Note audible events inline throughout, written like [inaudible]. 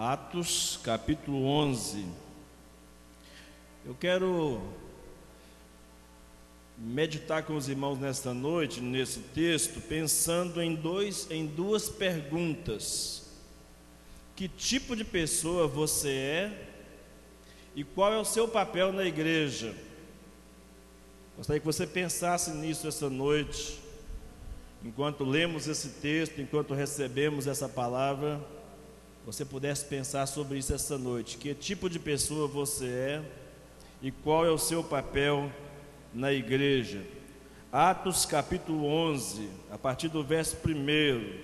Atos capítulo 11. Eu quero meditar com os irmãos nesta noite, nesse texto, pensando em, dois, em duas perguntas. Que tipo de pessoa você é e qual é o seu papel na igreja? Gostaria que você pensasse nisso essa noite, enquanto lemos esse texto, enquanto recebemos essa palavra você pudesse pensar sobre isso essa noite. Que tipo de pessoa você é e qual é o seu papel na igreja? Atos capítulo 11, a partir do verso 1.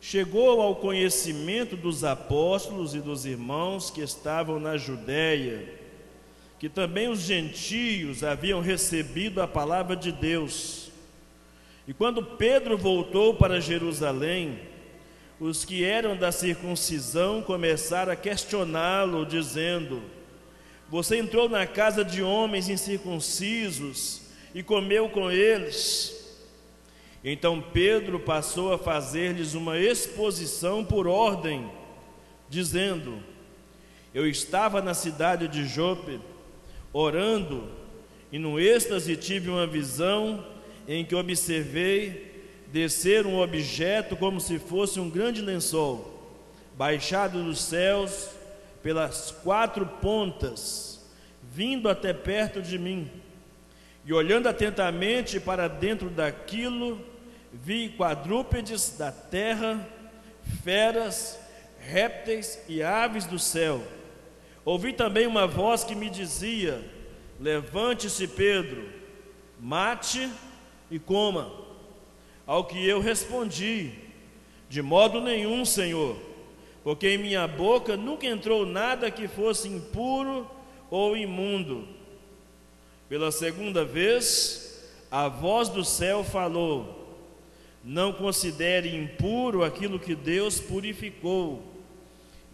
Chegou ao conhecimento dos apóstolos e dos irmãos que estavam na Judéia, que também os gentios haviam recebido a palavra de Deus. E quando Pedro voltou para Jerusalém, os que eram da circuncisão começaram a questioná-lo, dizendo: Você entrou na casa de homens incircuncisos e comeu com eles. Então Pedro passou a fazer-lhes uma exposição por ordem, dizendo: Eu estava na cidade de Jope, orando, e no êxtase tive uma visão em que observei descer um objeto como se fosse um grande lençol, baixado dos céus pelas quatro pontas, vindo até perto de mim. E olhando atentamente para dentro daquilo, vi quadrúpedes da terra, feras, répteis e aves do céu. Ouvi também uma voz que me dizia: Levante-se, Pedro, mate e coma. Ao que eu respondi: De modo nenhum, Senhor, porque em minha boca nunca entrou nada que fosse impuro ou imundo. Pela segunda vez, a voz do céu falou: Não considere impuro aquilo que Deus purificou.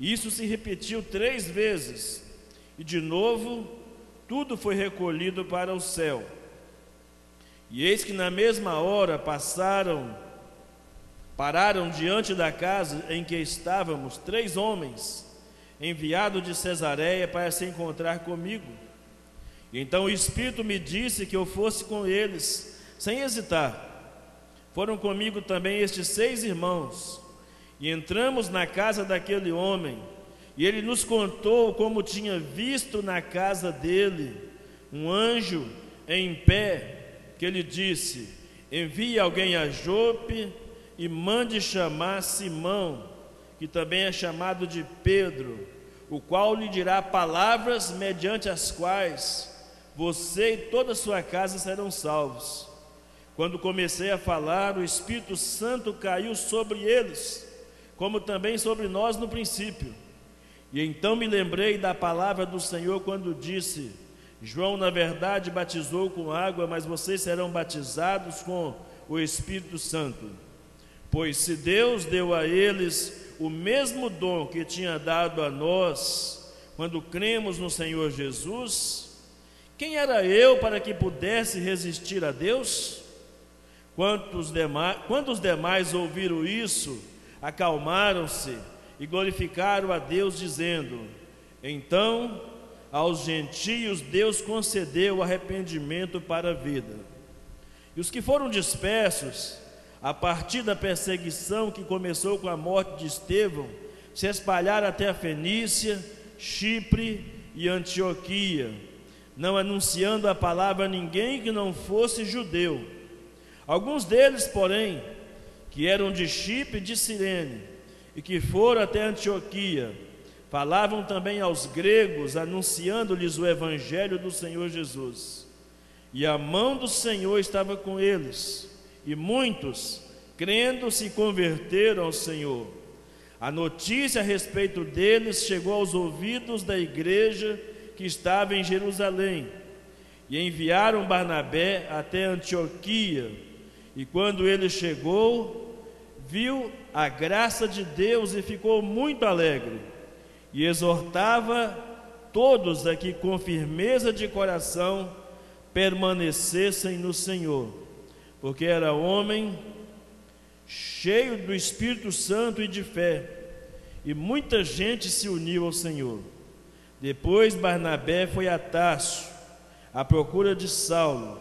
Isso se repetiu três vezes, e de novo tudo foi recolhido para o céu. E eis que na mesma hora passaram, pararam diante da casa em que estávamos três homens, enviados de Cesareia para se encontrar comigo. E então o Espírito me disse que eu fosse com eles, sem hesitar. Foram comigo também estes seis irmãos, e entramos na casa daquele homem, e ele nos contou como tinha visto na casa dele um anjo em pé que ele disse: Envie alguém a Jope e mande chamar Simão, que também é chamado de Pedro, o qual lhe dirá palavras mediante as quais você e toda a sua casa serão salvos. Quando comecei a falar, o Espírito Santo caiu sobre eles, como também sobre nós no princípio. E então me lembrei da palavra do Senhor quando disse: João, na verdade, batizou com água, mas vocês serão batizados com o Espírito Santo. Pois se Deus deu a eles o mesmo dom que tinha dado a nós, quando cremos no Senhor Jesus, quem era eu para que pudesse resistir a Deus? Quantos demais, quando os demais ouviram isso, acalmaram-se e glorificaram a Deus, dizendo: Então aos gentios Deus concedeu arrependimento para a vida. E os que foram dispersos, a partir da perseguição que começou com a morte de Estevão, se espalharam até a Fenícia, Chipre e Antioquia, não anunciando a palavra a ninguém que não fosse judeu. Alguns deles, porém, que eram de Chipre e de Cirene, e que foram até Antioquia, Falavam também aos gregos, anunciando-lhes o evangelho do Senhor Jesus. E a mão do Senhor estava com eles, e muitos, crendo, se converteram ao Senhor. A notícia a respeito deles chegou aos ouvidos da igreja que estava em Jerusalém, e enviaram Barnabé até Antioquia. E quando ele chegou, viu a graça de Deus e ficou muito alegre e exortava todos a que com firmeza de coração permanecessem no Senhor, porque era homem cheio do Espírito Santo e de fé, e muita gente se uniu ao Senhor. Depois Barnabé foi a Tarso, à procura de Saulo,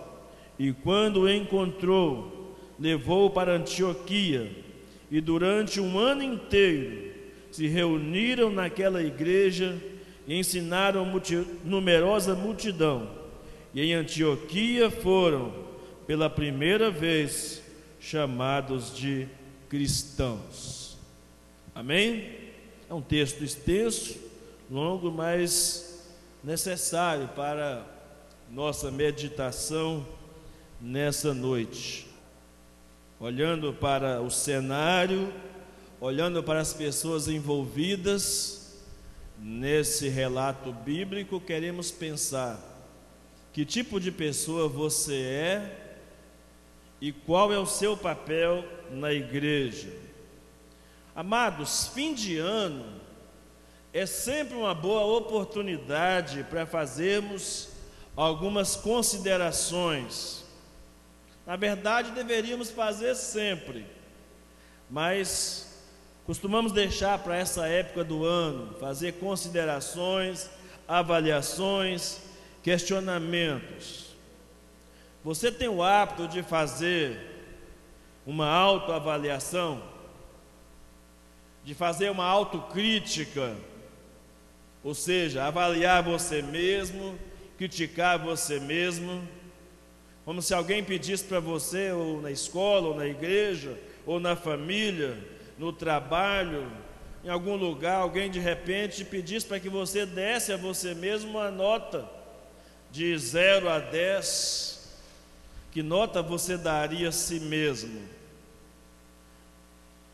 e quando o encontrou, levou-o para Antioquia, e durante um ano inteiro se reuniram naquela igreja e ensinaram multi numerosa multidão. E em Antioquia foram, pela primeira vez, chamados de cristãos. Amém? É um texto extenso, longo, mas necessário para nossa meditação nessa noite. Olhando para o cenário, olhando para as pessoas envolvidas nesse relato bíblico, queremos pensar que tipo de pessoa você é e qual é o seu papel na igreja. Amados, fim de ano é sempre uma boa oportunidade para fazermos algumas considerações. Na verdade, deveríamos fazer sempre, mas costumamos deixar para essa época do ano fazer considerações, avaliações, questionamentos. Você tem o hábito de fazer uma autoavaliação, de fazer uma autocrítica, ou seja, avaliar você mesmo, criticar você mesmo, como se alguém pedisse para você, ou na escola, ou na igreja, ou na família, no trabalho, em algum lugar, alguém de repente pedisse para que você desse a você mesmo uma nota de 0 a 10 que nota você daria a si mesmo?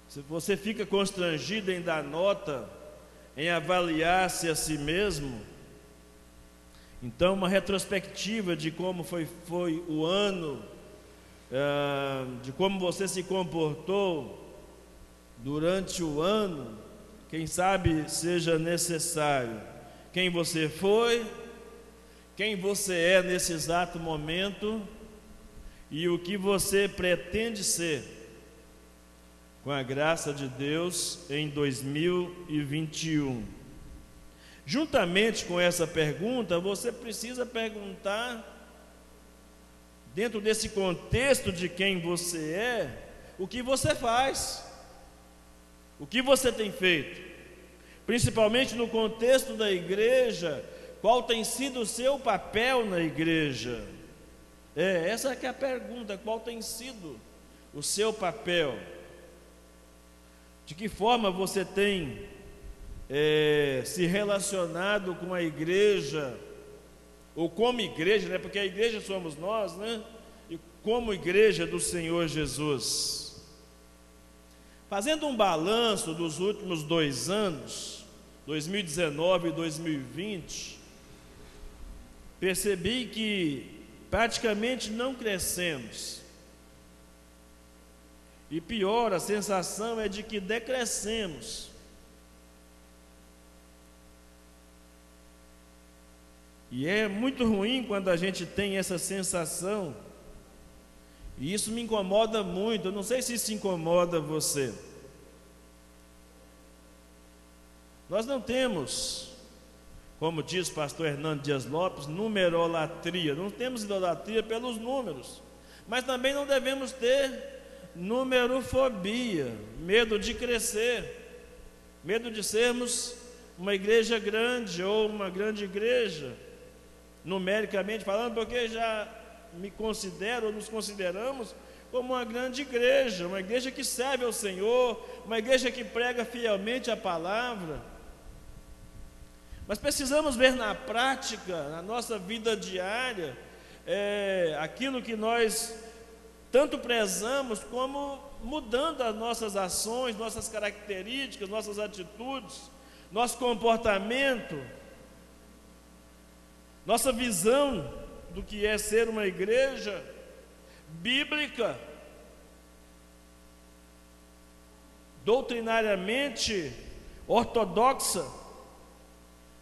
Se você fica constrangido em dar nota, em avaliar-se a si mesmo, então uma retrospectiva de como foi, foi o ano, uh, de como você se comportou durante o ano, quem sabe seja necessário. Quem você foi, quem você é nesse exato momento e o que você pretende ser, com a graça de Deus, em 2021. Juntamente com essa pergunta, você precisa perguntar, dentro desse contexto de quem você é, o que você faz, o que você tem feito, principalmente no contexto da igreja, qual tem sido o seu papel na igreja. É, essa é, a pergunta: qual tem sido o seu papel? De que forma você tem é, se relacionado com a igreja, ou como igreja, né? Porque a igreja somos nós, né? E como igreja do Senhor Jesus. Fazendo um balanço dos últimos dois anos, 2019 e 2020, percebi que praticamente não crescemos. E pior, a sensação é de que decrescemos. E é muito ruim quando a gente tem essa sensação. E isso me incomoda muito. Eu não sei se isso incomoda você. Nós não temos como diz o pastor Hernando Dias Lopes, numerolatria. Não temos idolatria pelos números, mas também não devemos ter numerofobia, medo de crescer, medo de sermos uma igreja grande ou uma grande igreja, numericamente falando, porque já me considero, nos consideramos como uma grande igreja, uma igreja que serve ao Senhor, uma igreja que prega fielmente a palavra. Mas precisamos ver na prática, na nossa vida diária, é, aquilo que nós tanto prezamos, como mudando as nossas ações, nossas características, nossas atitudes, nosso comportamento, nossa visão do que é ser uma igreja bíblica, doutrinariamente ortodoxa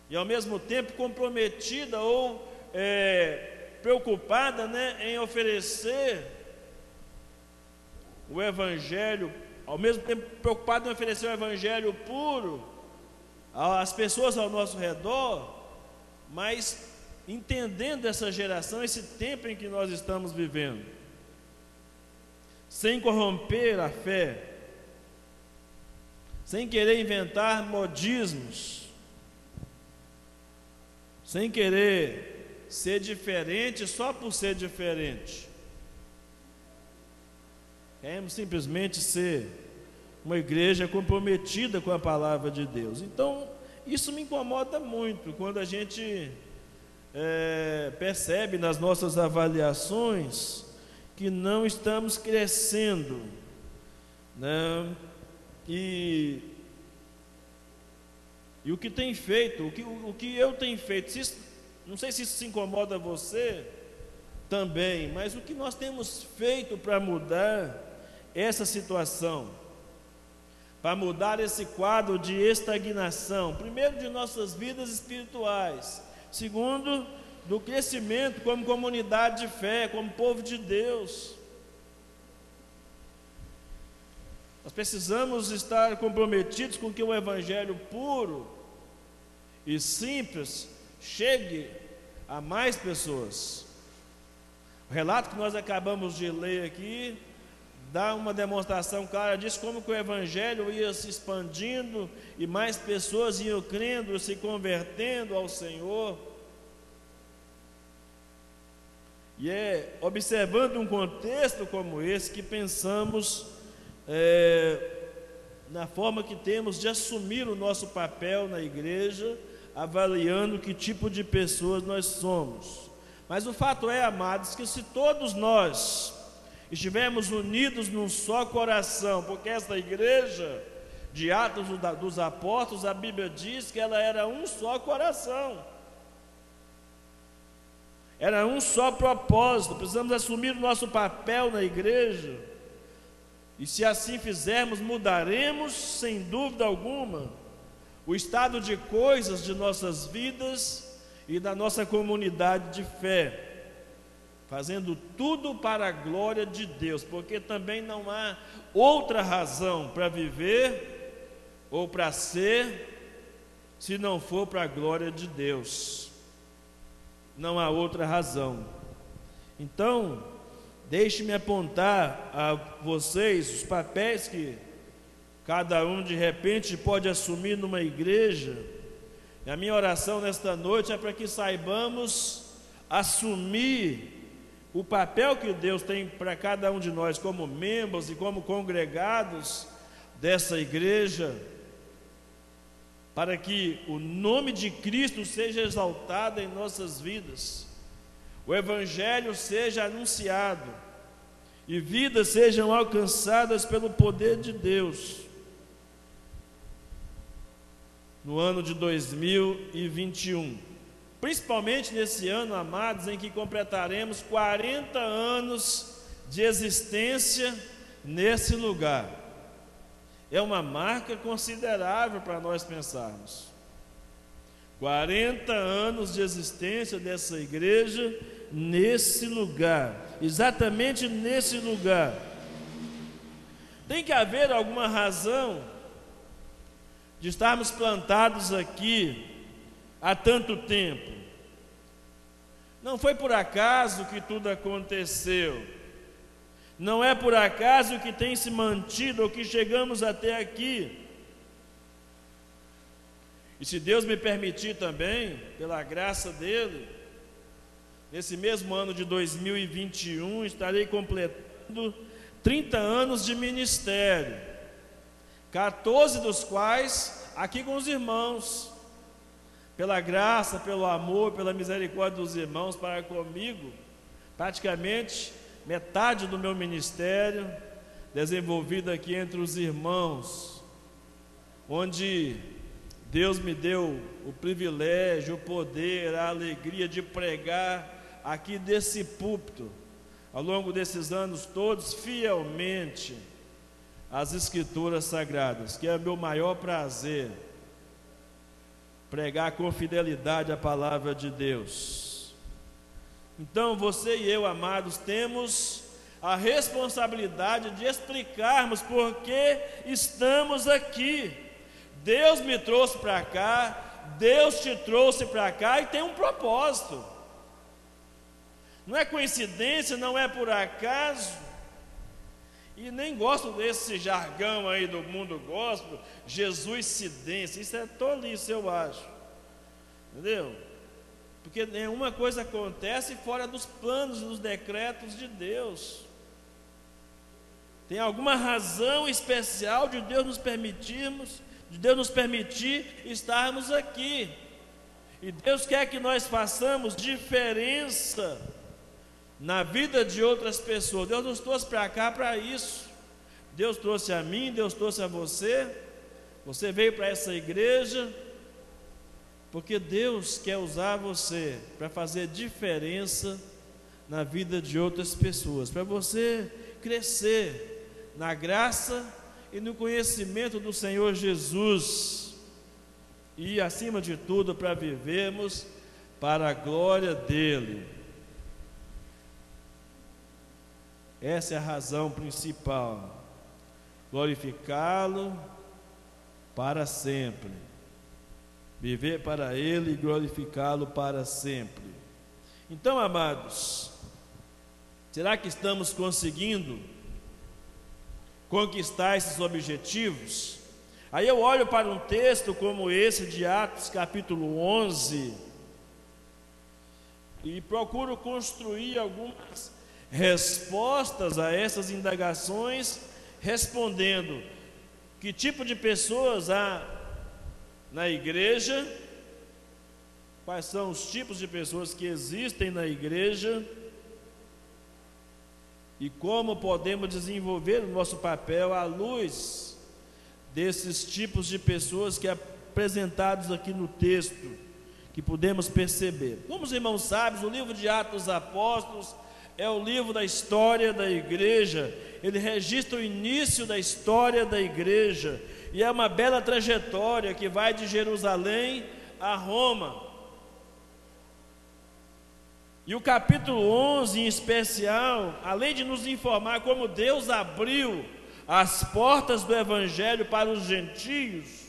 e ao mesmo tempo comprometida ou é, preocupada né, em oferecer o Evangelho ao mesmo tempo preocupado em oferecer o evangelho puro às pessoas ao nosso redor, mas entendendo essa geração, esse tempo em que nós estamos vivendo, sem corromper a fé, sem querer inventar modismos, sem querer ser diferente só por ser diferente. Queremos simplesmente ser uma igreja comprometida com a palavra de Deus. Então, isso me incomoda muito quando a gente é, percebe nas nossas avaliações que não estamos crescendo, né? E, e o que tem feito, o que, o, o que eu tenho feito, se, não sei se isso se incomoda você também, mas o que nós temos feito para mudar essa situação, para mudar esse quadro de estagnação, primeiro de nossas vidas espirituais, segundo do crescimento como comunidade de fé, como povo de Deus. Nós precisamos estar comprometidos com que o Evangelho puro e simples chegue a mais pessoas. O relato que nós acabamos de ler aqui dá uma demonstração clara disso, como que o Evangelho ia se expandindo e mais pessoas iam crendo, se convertendo ao Senhor. E é observando um contexto como esse que pensamos é, na forma que temos de assumir o nosso papel na igreja, avaliando que tipo de pessoas nós somos. Mas o fato é, amados, que se todos nós estivermos unidos num só coração, porque esta igreja de Atos dos Apóstolos, a Bíblia diz que ela era um só coração. Era um só propósito. Precisamos assumir o nosso papel na igreja e se assim fizermos, mudaremos, sem dúvida alguma, o estado de coisas de nossas vidas e da nossa comunidade de fé, fazendo tudo para a glória de Deus, porque também não há outra razão para viver ou para ser, se não for para a glória de Deus. Não há outra razão. Então, Deixe-me apontar a vocês os papéis que cada um de repente pode assumir numa igreja. E a minha oração nesta noite é para que saibamos assumir o papel que Deus tem para cada um de nós, como membros e como congregados dessa igreja, para que o nome de Cristo seja exaltado em nossas vidas o Evangelho seja anunciado e vidas sejam alcançadas pelo poder de Deus. No ano de 2021, principalmente nesse ano, amados, em que completaremos 40 anos de existência nesse lugar. É uma marca considerável para nós pensarmos. 40 anos de existência dessa igreja nesse lugar, exatamente nesse lugar. Tem que haver alguma razão de estarmos plantados aqui há tanto tempo. Não foi por acaso que tudo aconteceu. Não é por acaso que tem se mantido ou que chegamos até aqui. E se Deus me permitir também, pela graça dele, Nesse mesmo ano de 2021, estarei completando 30 anos de ministério, 14 dos quais aqui com os irmãos, pela graça, pelo amor, pela misericórdia dos irmãos para comigo, praticamente metade do meu ministério desenvolvido aqui entre os irmãos, onde Deus me deu o privilégio, o poder, a alegria de pregar aqui desse púlpito, ao longo desses anos todos, fielmente as Escrituras Sagradas, que é meu maior prazer pregar com fidelidade a palavra de Deus. Então, você e eu, amados, temos a responsabilidade de explicarmos por que estamos aqui. Deus me trouxe para cá, Deus te trouxe para cá e tem um propósito. Não é coincidência, não é por acaso. E nem gosto desse jargão aí do mundo gospel, Jesus cidência. Isso é tolice, eu acho. Entendeu? Porque nenhuma coisa acontece fora dos planos e dos decretos de Deus. Tem alguma razão especial de Deus nos permitirmos, de Deus nos permitir estarmos aqui. E Deus quer que nós façamos diferença na vida de outras pessoas. Deus nos trouxe para cá para isso. Deus trouxe a mim, Deus trouxe a você. Você veio para essa igreja porque Deus quer usar você para fazer diferença na vida de outras pessoas, para você crescer na graça e no conhecimento do Senhor Jesus. E acima de tudo, para vivermos para a glória dele. Essa é a razão principal. Glorificá-lo para sempre. Viver para Ele e glorificá-lo para sempre. Então, amados, será que estamos conseguindo conquistar esses objetivos? Aí eu olho para um texto como esse de Atos capítulo 11 e procuro construir algumas respostas a essas indagações, respondendo que tipo de pessoas há na igreja, quais são os tipos de pessoas que existem na igreja e como podemos desenvolver o nosso papel à luz desses tipos de pessoas que é apresentados aqui no texto, que podemos perceber. Como os irmãos sabem, o livro de Atos dos Apóstolos é o livro da história da igreja, ele registra o início da história da igreja, e é uma bela trajetória que vai de Jerusalém a Roma. E o capítulo 11 em especial, além de nos informar como Deus abriu as portas do evangelho para os gentios,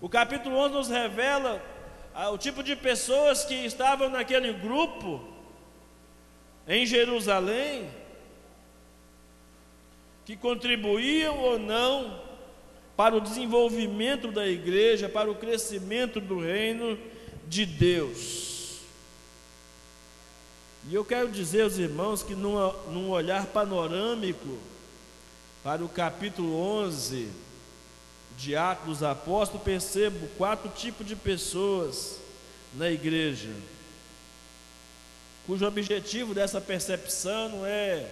o capítulo 11 nos revela ah, o tipo de pessoas que estavam naquele grupo em Jerusalém, que contribuíam ou não para o desenvolvimento da igreja, para o crescimento do reino de Deus. E eu quero dizer aos irmãos que, num, num olhar panorâmico para o capítulo 11 de Atos dos Apóstolos, percebo quatro tipos de pessoas na igreja cujo objetivo dessa percepção não é,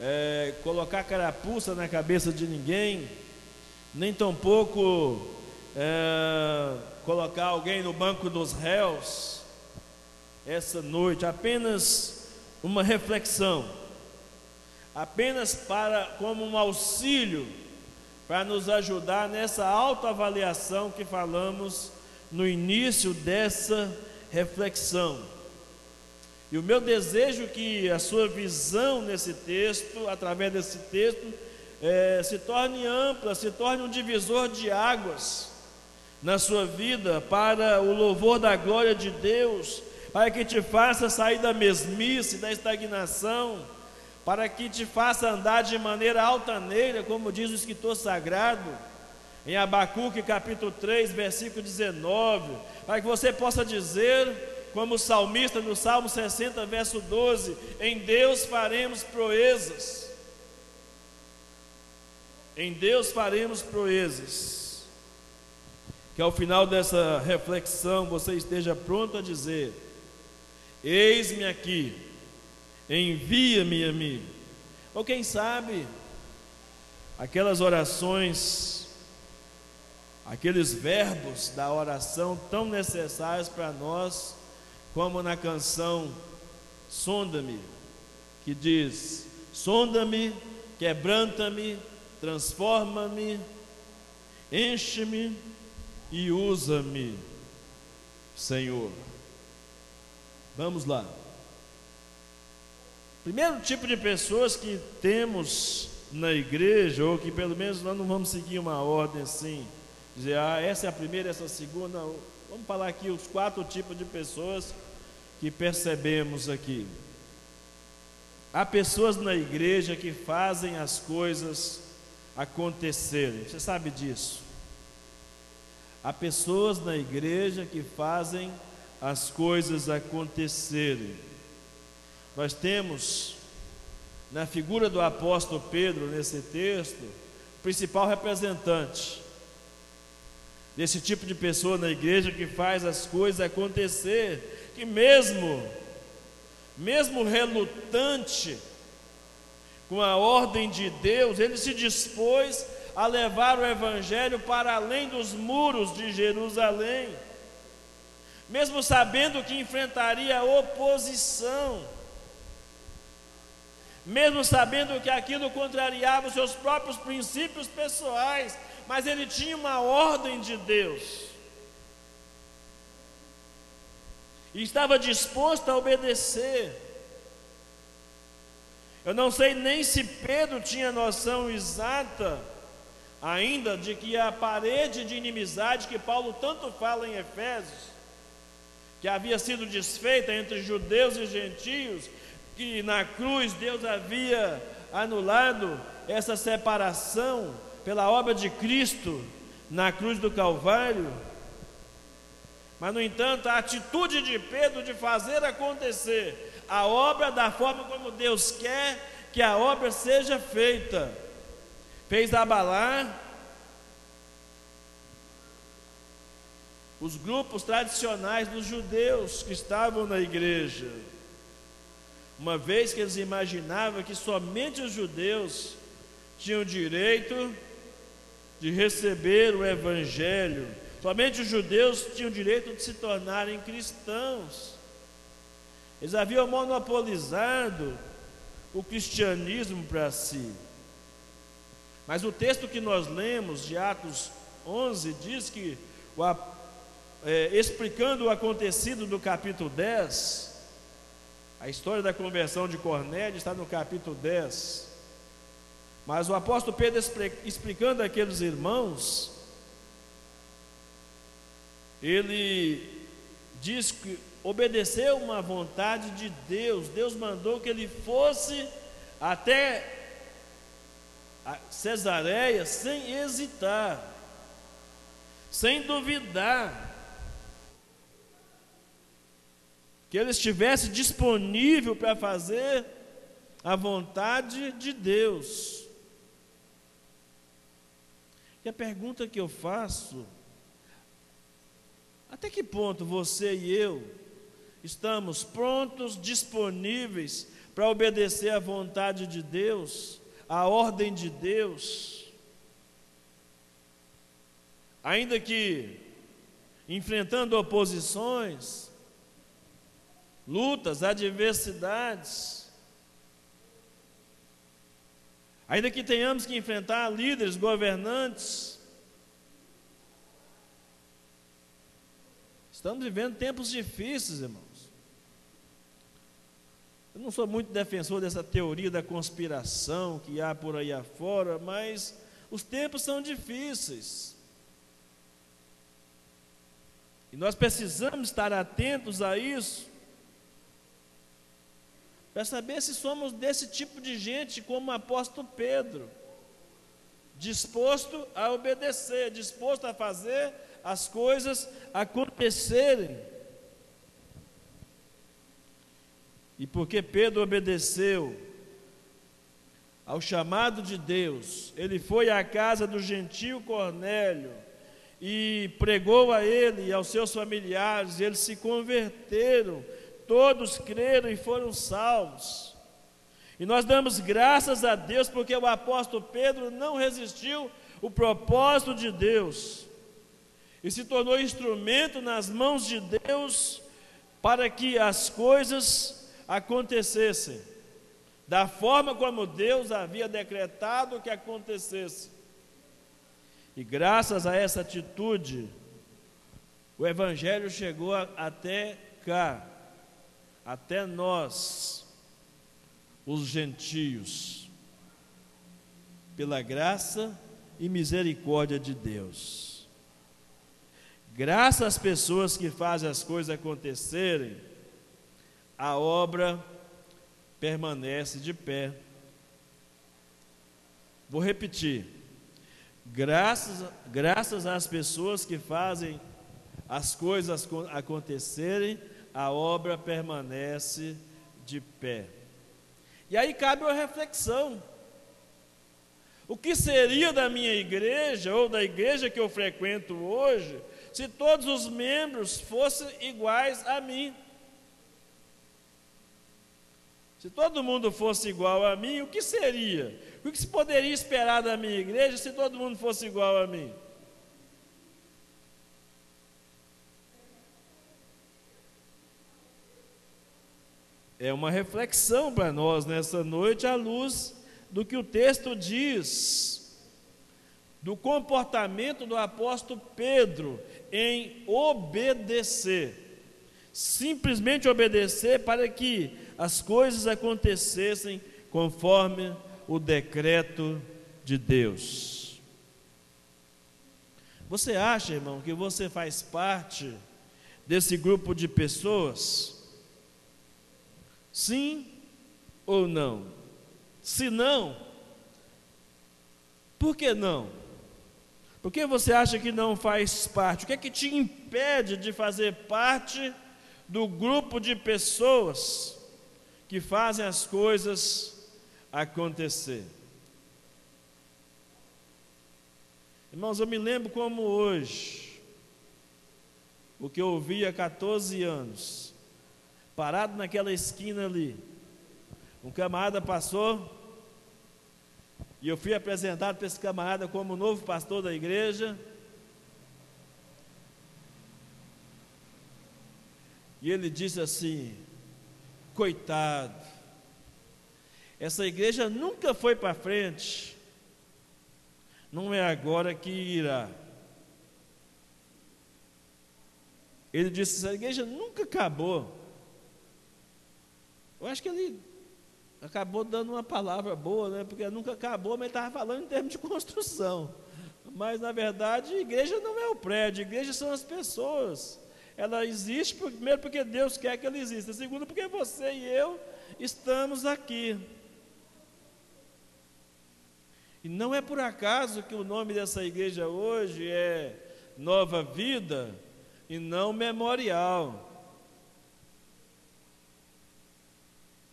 é colocar carapuça na cabeça de ninguém, nem tampouco é, colocar alguém no banco dos réus essa noite, apenas uma reflexão, apenas para como um auxílio para nos ajudar nessa autoavaliação que falamos no início dessa reflexão. E o meu desejo é que a sua visão nesse texto, através desse texto, é, se torne ampla, se torne um divisor de águas na sua vida para o louvor da glória de Deus, para que te faça sair da mesmice, da estagnação, para que te faça andar de maneira altaneira, como diz o escritor sagrado, em Abacuque capítulo 3, versículo 19, para que você possa dizer como o salmista no Salmo 60, verso 12: Em Deus faremos proezas. Em Deus faremos proezas. Que ao final dessa reflexão você esteja pronto a dizer: Eis-me aqui, envia-me a mim. Ou quem sabe, aquelas orações, aqueles verbos da oração tão necessários para nós como na canção Sonda-me, que diz: Sonda-me, quebranta-me, transforma-me, enche-me e usa-me, Senhor. Vamos lá. Primeiro tipo de pessoas que temos na igreja, ou que pelo menos nós não vamos seguir uma ordem assim, dizer, ah, essa é a primeira, essa é a segunda. Vamos falar aqui os quatro tipos de pessoas que percebemos aqui. Há pessoas na igreja que fazem as coisas acontecerem. Você sabe disso? Há pessoas na igreja que fazem as coisas acontecerem. Nós temos na figura do apóstolo Pedro nesse texto, o principal representante desse tipo de pessoa na igreja que faz as coisas acontecer, que mesmo mesmo relutante com a ordem de Deus, ele se dispôs a levar o Evangelho para além dos muros de Jerusalém, mesmo sabendo que enfrentaria oposição, mesmo sabendo que aquilo contrariava os seus próprios princípios pessoais, mas ele tinha uma ordem de Deus. e estava disposto a obedecer. Eu não sei nem se Pedro tinha noção exata ainda de que a parede de inimizade que Paulo tanto fala em Efésios, que havia sido desfeita entre judeus e gentios, que na cruz Deus havia anulado essa separação pela obra de Cristo na cruz do Calvário, mas, no entanto, a atitude de Pedro de fazer acontecer a obra da forma como Deus quer que a obra seja feita, fez abalar os grupos tradicionais dos judeus que estavam na igreja, uma vez que eles imaginavam que somente os judeus tinham direito de receber o Evangelho Somente os judeus tinham o direito de se tornarem cristãos. Eles haviam monopolizado o cristianismo para si. Mas o texto que nós lemos, de Atos 11, diz que, é, explicando o acontecido do capítulo 10, a história da conversão de Cornélio está no capítulo 10. Mas o apóstolo Pedro explicando aqueles irmãos, ele diz que obedeceu uma vontade de Deus. Deus mandou que ele fosse até Cesareia sem hesitar, sem duvidar. Que ele estivesse disponível para fazer a vontade de Deus. E a pergunta que eu faço até que ponto você e eu estamos prontos, disponíveis para obedecer à vontade de Deus, à ordem de Deus? Ainda que enfrentando oposições, lutas, adversidades, ainda que tenhamos que enfrentar líderes, governantes, Estamos vivendo tempos difíceis, irmãos. Eu não sou muito defensor dessa teoria da conspiração que há por aí afora, mas os tempos são difíceis. E nós precisamos estar atentos a isso, para saber se somos desse tipo de gente como o apóstolo Pedro, disposto a obedecer, disposto a fazer as coisas acontecerem. E porque Pedro obedeceu ao chamado de Deus, ele foi à casa do gentio Cornélio e pregou a ele e aos seus familiares, e eles se converteram, todos creram e foram salvos. E nós damos graças a Deus porque o apóstolo Pedro não resistiu o propósito de Deus e se tornou instrumento nas mãos de Deus para que as coisas acontecessem da forma como Deus havia decretado que acontecesse. E graças a essa atitude, o Evangelho chegou até cá, até nós. os gentios, pela graça e misericórdia de Deus. Graças às pessoas que fazem as coisas acontecerem, a obra permanece de pé. Vou repetir. Graças, graças às pessoas que fazem as coisas acontecerem, a obra permanece de pé. E aí cabe uma reflexão. O que seria da minha igreja ou da igreja que eu frequento hoje se todos os membros fossem iguais a mim? Se todo mundo fosse igual a mim, o que seria? O que se poderia esperar da minha igreja se todo mundo fosse igual a mim? É uma reflexão para nós nessa noite à luz do que o texto diz, do comportamento do apóstolo Pedro em obedecer, simplesmente obedecer para que as coisas acontecessem conforme o decreto de Deus. Você acha, irmão, que você faz parte desse grupo de pessoas? Sim ou não? Se não, por que não? Por que você acha que não faz parte? O que é que te impede de fazer parte do grupo de pessoas que fazem as coisas acontecer? Irmãos, eu me lembro como hoje, o que eu ouvi há 14 anos, parado naquela esquina ali. Um camarada passou e eu fui apresentado para esse camarada como novo pastor da igreja. E ele disse assim: coitado, essa igreja nunca foi para frente, não é agora que irá. Ele disse: essa igreja nunca acabou. Eu acho que ele acabou dando uma palavra boa, né? Porque nunca acabou, mas estava falando em termos de construção. Mas na verdade, igreja não é o prédio, igreja são as pessoas. Ela existe primeiro porque Deus quer que ela exista, segundo porque você e eu estamos aqui. E não é por acaso que o nome dessa igreja hoje é Nova Vida e não Memorial.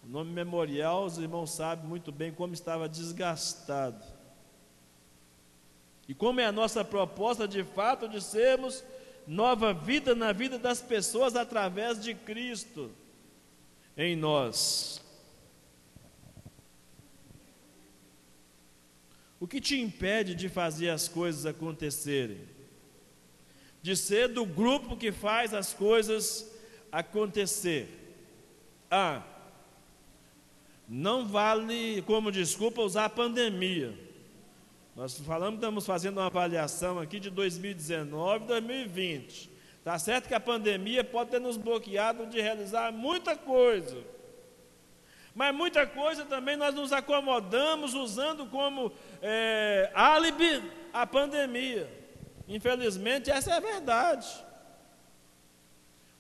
O nome memorial, os irmãos sabem muito bem como estava desgastado. E como é a nossa proposta de fato de sermos nova vida na vida das pessoas através de Cristo em nós. O que te impede de fazer as coisas acontecerem? De ser do grupo que faz as coisas acontecer. Ah, não vale como desculpa usar a pandemia. Nós falamos, estamos fazendo uma avaliação aqui de 2019 2020. Está certo que a pandemia pode ter nos bloqueado de realizar muita coisa. Mas muita coisa também nós nos acomodamos usando como é, álibi a pandemia. Infelizmente, essa é a verdade.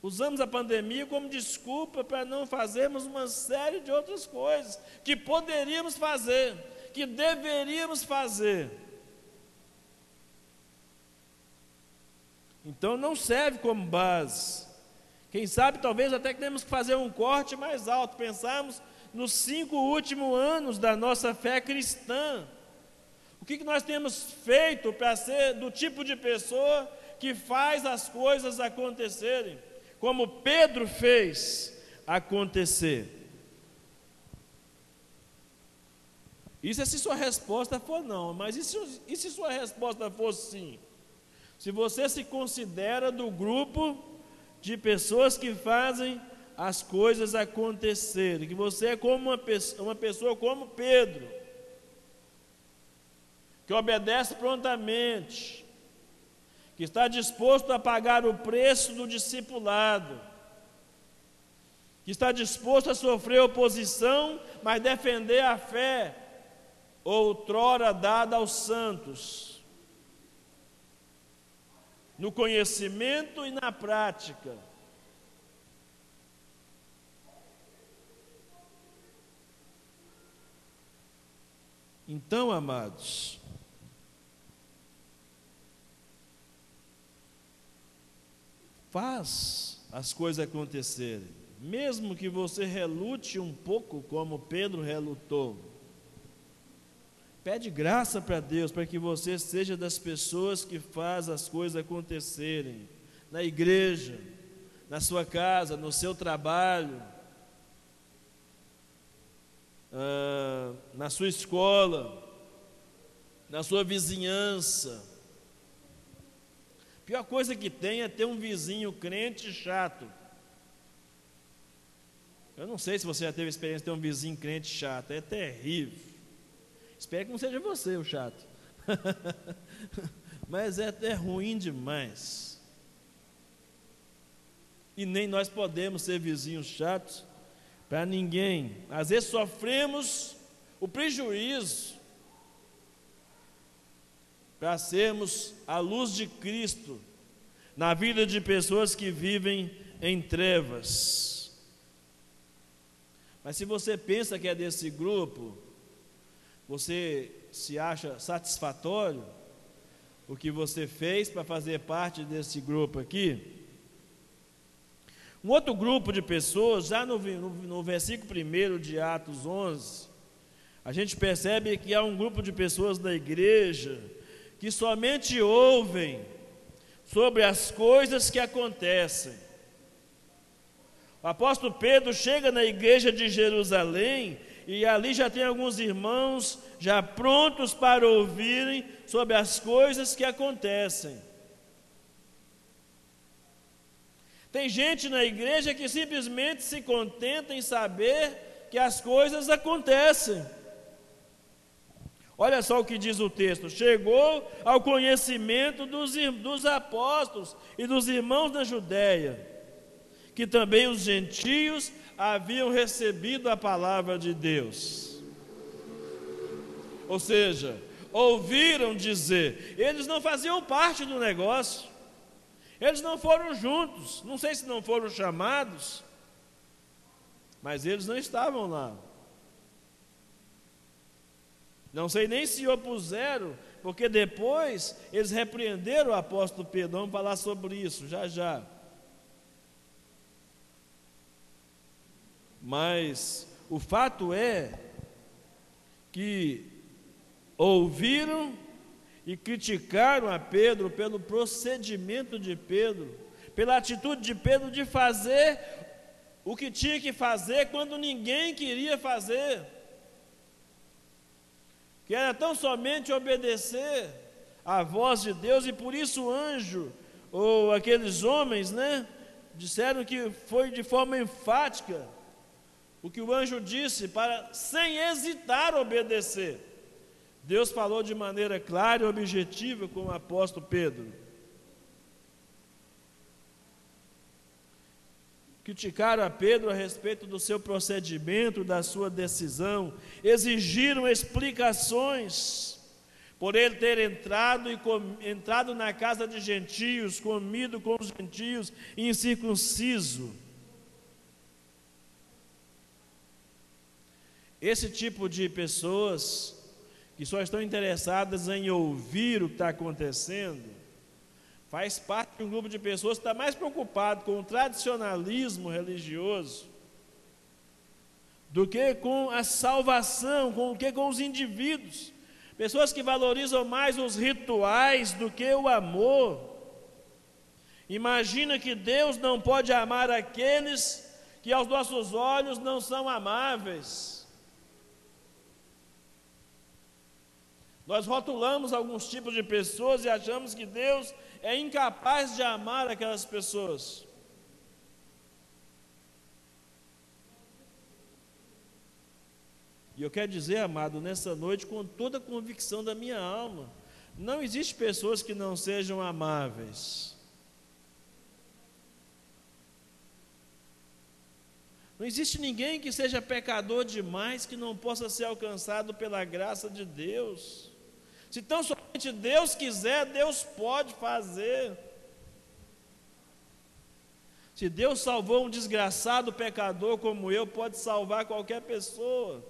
Usamos a pandemia como desculpa para não fazermos uma série de outras coisas que poderíamos fazer, que deveríamos fazer. Então não serve como base. Quem sabe talvez até que temos que fazer um corte mais alto, pensarmos nos cinco últimos anos da nossa fé cristã. O que, que nós temos feito para ser do tipo de pessoa que faz as coisas acontecerem? Como Pedro fez acontecer. Isso é se sua resposta for não, mas e se, e se sua resposta for sim? Se você se considera do grupo de pessoas que fazem as coisas acontecerem, que você é como uma, uma pessoa como Pedro, que obedece prontamente, que está disposto a pagar o preço do discipulado, que está disposto a sofrer oposição, mas defender a fé outrora dada aos santos, no conhecimento e na prática. Então, amados, faz as coisas acontecerem, mesmo que você relute um pouco, como Pedro relutou. Pede graça para Deus para que você seja das pessoas que faz as coisas acontecerem. Na igreja, na sua casa, no seu trabalho, ah, na sua escola, na sua vizinhança Pior coisa que tem é ter um vizinho crente chato. Eu não sei se você já teve experiência de ter um vizinho crente chato, é terrível. Espero que não seja você o chato. [laughs] Mas é, é ruim demais. E nem nós podemos ser vizinhos chatos para ninguém. Às vezes sofremos o prejuízo para sermos a luz de Cristo na vida de pessoas que vivem em trevas. Mas se você pensa que é desse grupo, você se acha satisfatório o que você fez para fazer parte desse grupo aqui? Um outro grupo de pessoas, já no, no, no versículo 1 de Atos 11, a gente percebe que há um grupo de pessoas da igreja que somente ouvem sobre as coisas que acontecem. O apóstolo Pedro chega na igreja de Jerusalém e ali já tem alguns irmãos já prontos para ouvirem sobre as coisas que acontecem. Tem gente na igreja que simplesmente se contenta em saber que as coisas acontecem. Olha só o que diz o texto: chegou ao conhecimento dos, dos apóstolos e dos irmãos da Judéia, que também os gentios haviam recebido a palavra de Deus. Ou seja, ouviram dizer, eles não faziam parte do negócio, eles não foram juntos, não sei se não foram chamados, mas eles não estavam lá. Não sei nem se opuseram, porque depois eles repreenderam o apóstolo Pedro. Vamos falar sobre isso já já. Mas o fato é que ouviram e criticaram a Pedro pelo procedimento de Pedro, pela atitude de Pedro de fazer o que tinha que fazer quando ninguém queria fazer que era tão somente obedecer à voz de Deus, e por isso o anjo, ou aqueles homens, né, disseram que foi de forma enfática o que o anjo disse, para sem hesitar obedecer. Deus falou de maneira clara e objetiva com o apóstolo Pedro. Criticaram a Pedro a respeito do seu procedimento, da sua decisão, exigiram explicações por ele ter entrado e com, entrado na casa de gentios, comido com os gentios, incircunciso. Esse tipo de pessoas que só estão interessadas em ouvir o que está acontecendo, faz parte de um grupo de pessoas que está mais preocupado com o tradicionalismo religioso do que com a salvação, com o que com os indivíduos. Pessoas que valorizam mais os rituais do que o amor. Imagina que Deus não pode amar aqueles que aos nossos olhos não são amáveis. Nós rotulamos alguns tipos de pessoas e achamos que Deus é incapaz de amar aquelas pessoas. E eu quero dizer, amado, nessa noite, com toda a convicção da minha alma, não existe pessoas que não sejam amáveis. Não existe ninguém que seja pecador demais que não possa ser alcançado pela graça de Deus. Se tão somente Deus quiser, Deus pode fazer. Se Deus salvou um desgraçado pecador como eu, pode salvar qualquer pessoa.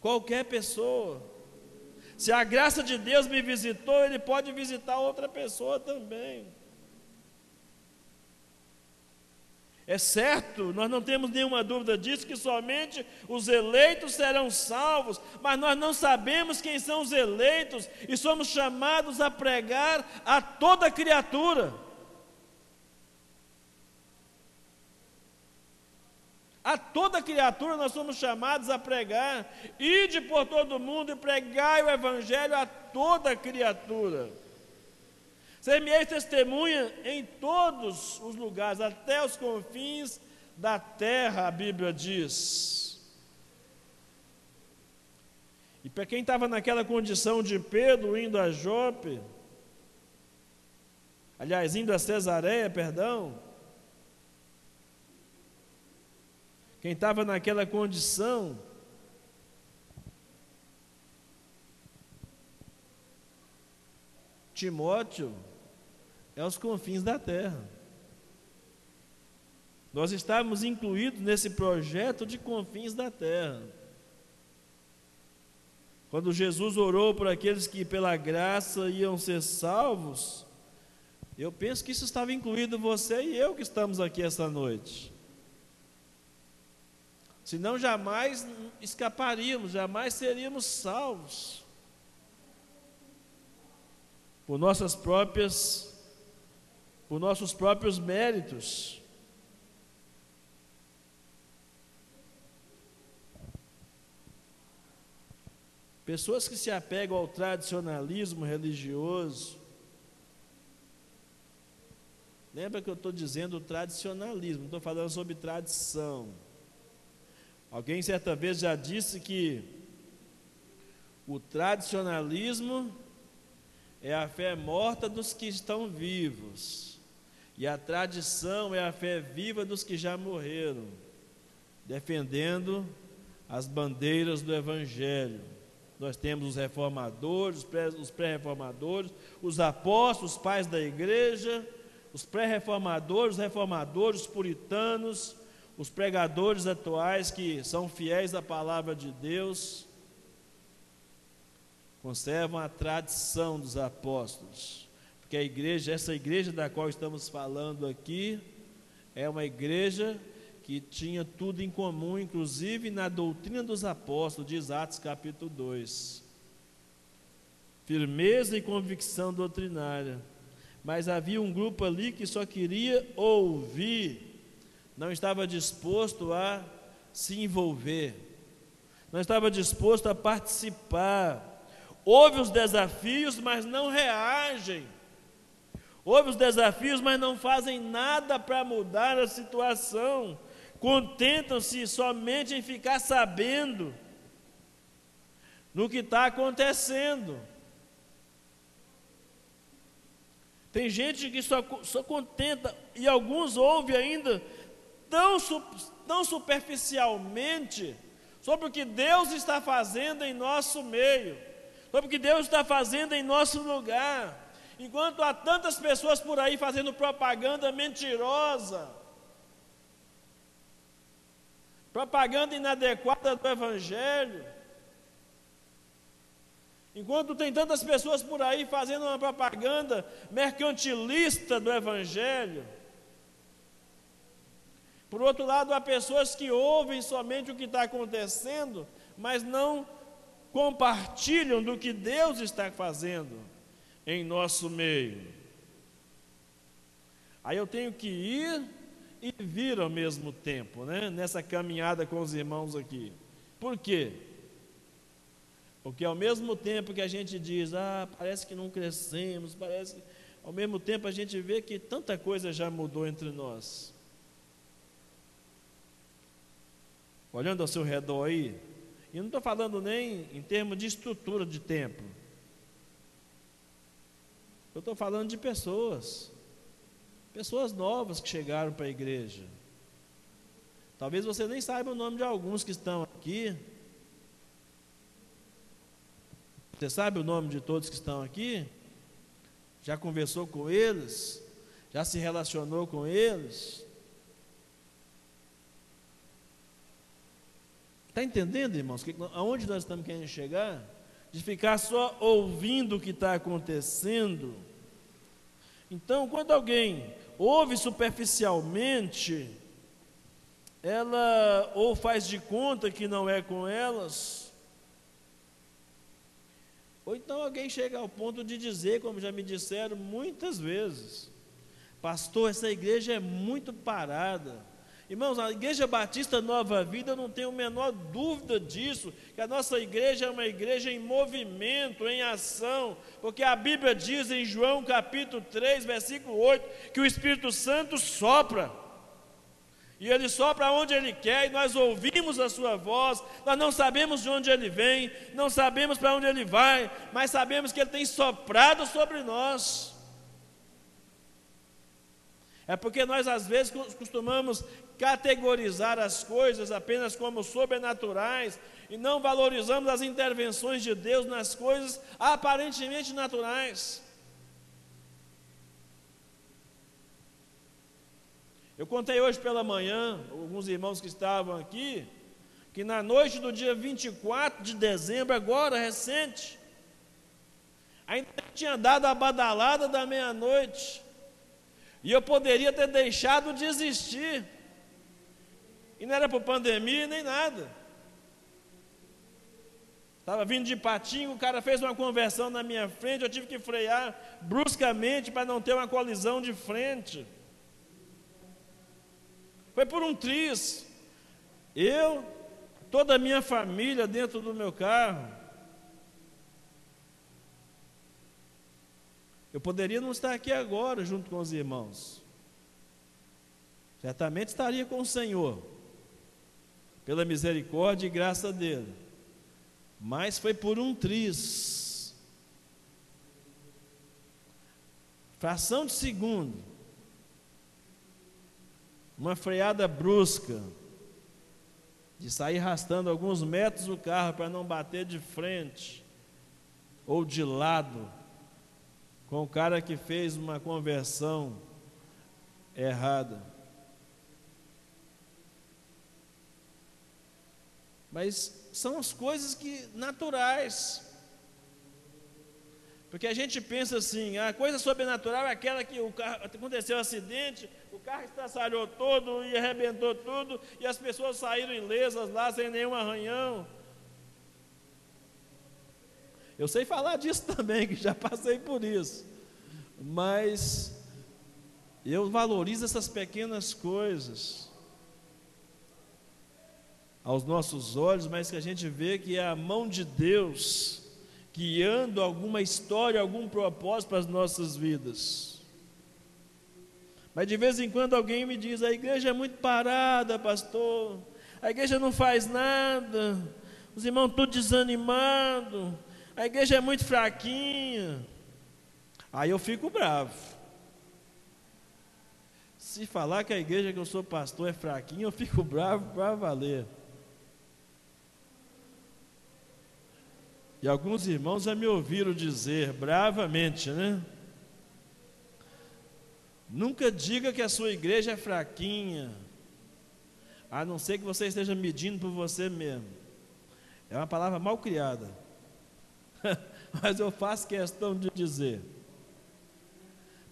Qualquer pessoa. Se a graça de Deus me visitou, Ele pode visitar outra pessoa também. É certo, nós não temos nenhuma dúvida disso, que somente os eleitos serão salvos, mas nós não sabemos quem são os eleitos e somos chamados a pregar a toda criatura. A toda criatura nós somos chamados a pregar, ide por todo mundo e pregai o Evangelho a toda criatura. Ser-me-eis testemunha em todos os lugares, até os confins da terra, a Bíblia diz. E para quem estava naquela condição de Pedro indo a Jope, aliás, indo a Cesareia, perdão, quem estava naquela condição, Timóteo, é aos confins da terra. Nós estávamos incluídos nesse projeto de confins da terra. Quando Jesus orou por aqueles que pela graça iam ser salvos, eu penso que isso estava incluído você e eu que estamos aqui esta noite. Senão jamais escaparíamos, jamais seríamos salvos. Por nossas próprias por nossos próprios méritos. Pessoas que se apegam ao tradicionalismo religioso. Lembra que eu estou dizendo tradicionalismo, estou falando sobre tradição. Alguém certa vez já disse que o tradicionalismo é a fé morta dos que estão vivos. E a tradição é a fé viva dos que já morreram, defendendo as bandeiras do Evangelho. Nós temos os reformadores, os pré-reformadores, os apóstolos, os pais da igreja, os pré-reformadores, os reformadores, os puritanos, os pregadores atuais que são fiéis à palavra de Deus, conservam a tradição dos apóstolos que a igreja, essa igreja da qual estamos falando aqui, é uma igreja que tinha tudo em comum, inclusive na doutrina dos apóstolos, diz Atos capítulo 2. Firmeza e convicção doutrinária. Mas havia um grupo ali que só queria ouvir, não estava disposto a se envolver, não estava disposto a participar. Ouve os desafios, mas não reagem. Ouvem os desafios, mas não fazem nada para mudar a situação. Contentam-se somente em ficar sabendo no que está acontecendo. Tem gente que só, só contenta, e alguns ouvem ainda tão, tão superficialmente sobre o que Deus está fazendo em nosso meio, sobre o que Deus está fazendo em nosso lugar. Enquanto há tantas pessoas por aí fazendo propaganda mentirosa, propaganda inadequada do Evangelho, enquanto tem tantas pessoas por aí fazendo uma propaganda mercantilista do Evangelho, por outro lado, há pessoas que ouvem somente o que está acontecendo, mas não compartilham do que Deus está fazendo em nosso meio. Aí eu tenho que ir e vir ao mesmo tempo, né? Nessa caminhada com os irmãos aqui. Por quê? Porque ao mesmo tempo que a gente diz, ah, parece que não crescemos, parece, ao mesmo tempo a gente vê que tanta coisa já mudou entre nós. Olhando ao seu redor aí, e não estou falando nem em termos de estrutura de templo. Eu estou falando de pessoas. Pessoas novas que chegaram para a igreja. Talvez você nem saiba o nome de alguns que estão aqui. Você sabe o nome de todos que estão aqui? Já conversou com eles? Já se relacionou com eles? Está entendendo, irmãos, aonde nós estamos querendo chegar? De ficar só ouvindo o que está acontecendo. Então, quando alguém ouve superficialmente, ela ou faz de conta que não é com elas, ou então alguém chega ao ponto de dizer, como já me disseram muitas vezes, pastor, essa igreja é muito parada. Irmãos, a Igreja Batista Nova Vida, eu não tenho a menor dúvida disso, que a nossa igreja é uma igreja em movimento, em ação, porque a Bíblia diz em João capítulo 3, versículo 8, que o Espírito Santo sopra. E ele sopra onde ele quer, e nós ouvimos a sua voz, nós não sabemos de onde ele vem, não sabemos para onde ele vai, mas sabemos que ele tem soprado sobre nós. É porque nós às vezes costumamos categorizar as coisas apenas como sobrenaturais e não valorizamos as intervenções de Deus nas coisas aparentemente naturais. Eu contei hoje pela manhã, alguns irmãos que estavam aqui, que na noite do dia 24 de dezembro, agora recente, ainda tinha dado a badalada da meia-noite, e eu poderia ter deixado de existir, e não era por pandemia nem nada. Estava vindo de patinho, o cara fez uma conversão na minha frente, eu tive que frear bruscamente para não ter uma colisão de frente. Foi por um triz. Eu, toda a minha família dentro do meu carro. Eu poderia não estar aqui agora junto com os irmãos. Certamente estaria com o Senhor, pela misericórdia e graça dele. Mas foi por um triz. Fração de segundo uma freada brusca, de sair arrastando alguns metros o carro para não bater de frente ou de lado com o cara que fez uma conversão errada. Mas são as coisas que naturais. Porque a gente pensa assim, a coisa sobrenatural é aquela que o carro, aconteceu um acidente, o carro estraçalhou todo e arrebentou tudo, e as pessoas saíram ilesas lá sem nenhum arranhão. Eu sei falar disso [laughs] também, que já passei por isso. Mas eu valorizo essas pequenas coisas aos nossos olhos, mas que a gente vê que é a mão de Deus guiando alguma história, algum propósito para as nossas vidas. Mas de vez em quando alguém me diz: a igreja é muito parada, pastor, a igreja não faz nada, os irmãos tudo desanimados, a igreja é muito fraquinha. Aí eu fico bravo. Se falar que a igreja que eu sou pastor é fraquinha, eu fico bravo para valer. E alguns irmãos já me ouviram dizer bravamente, né? Nunca diga que a sua igreja é fraquinha, a não ser que você esteja medindo por você mesmo. É uma palavra mal criada, [laughs] mas eu faço questão de dizer,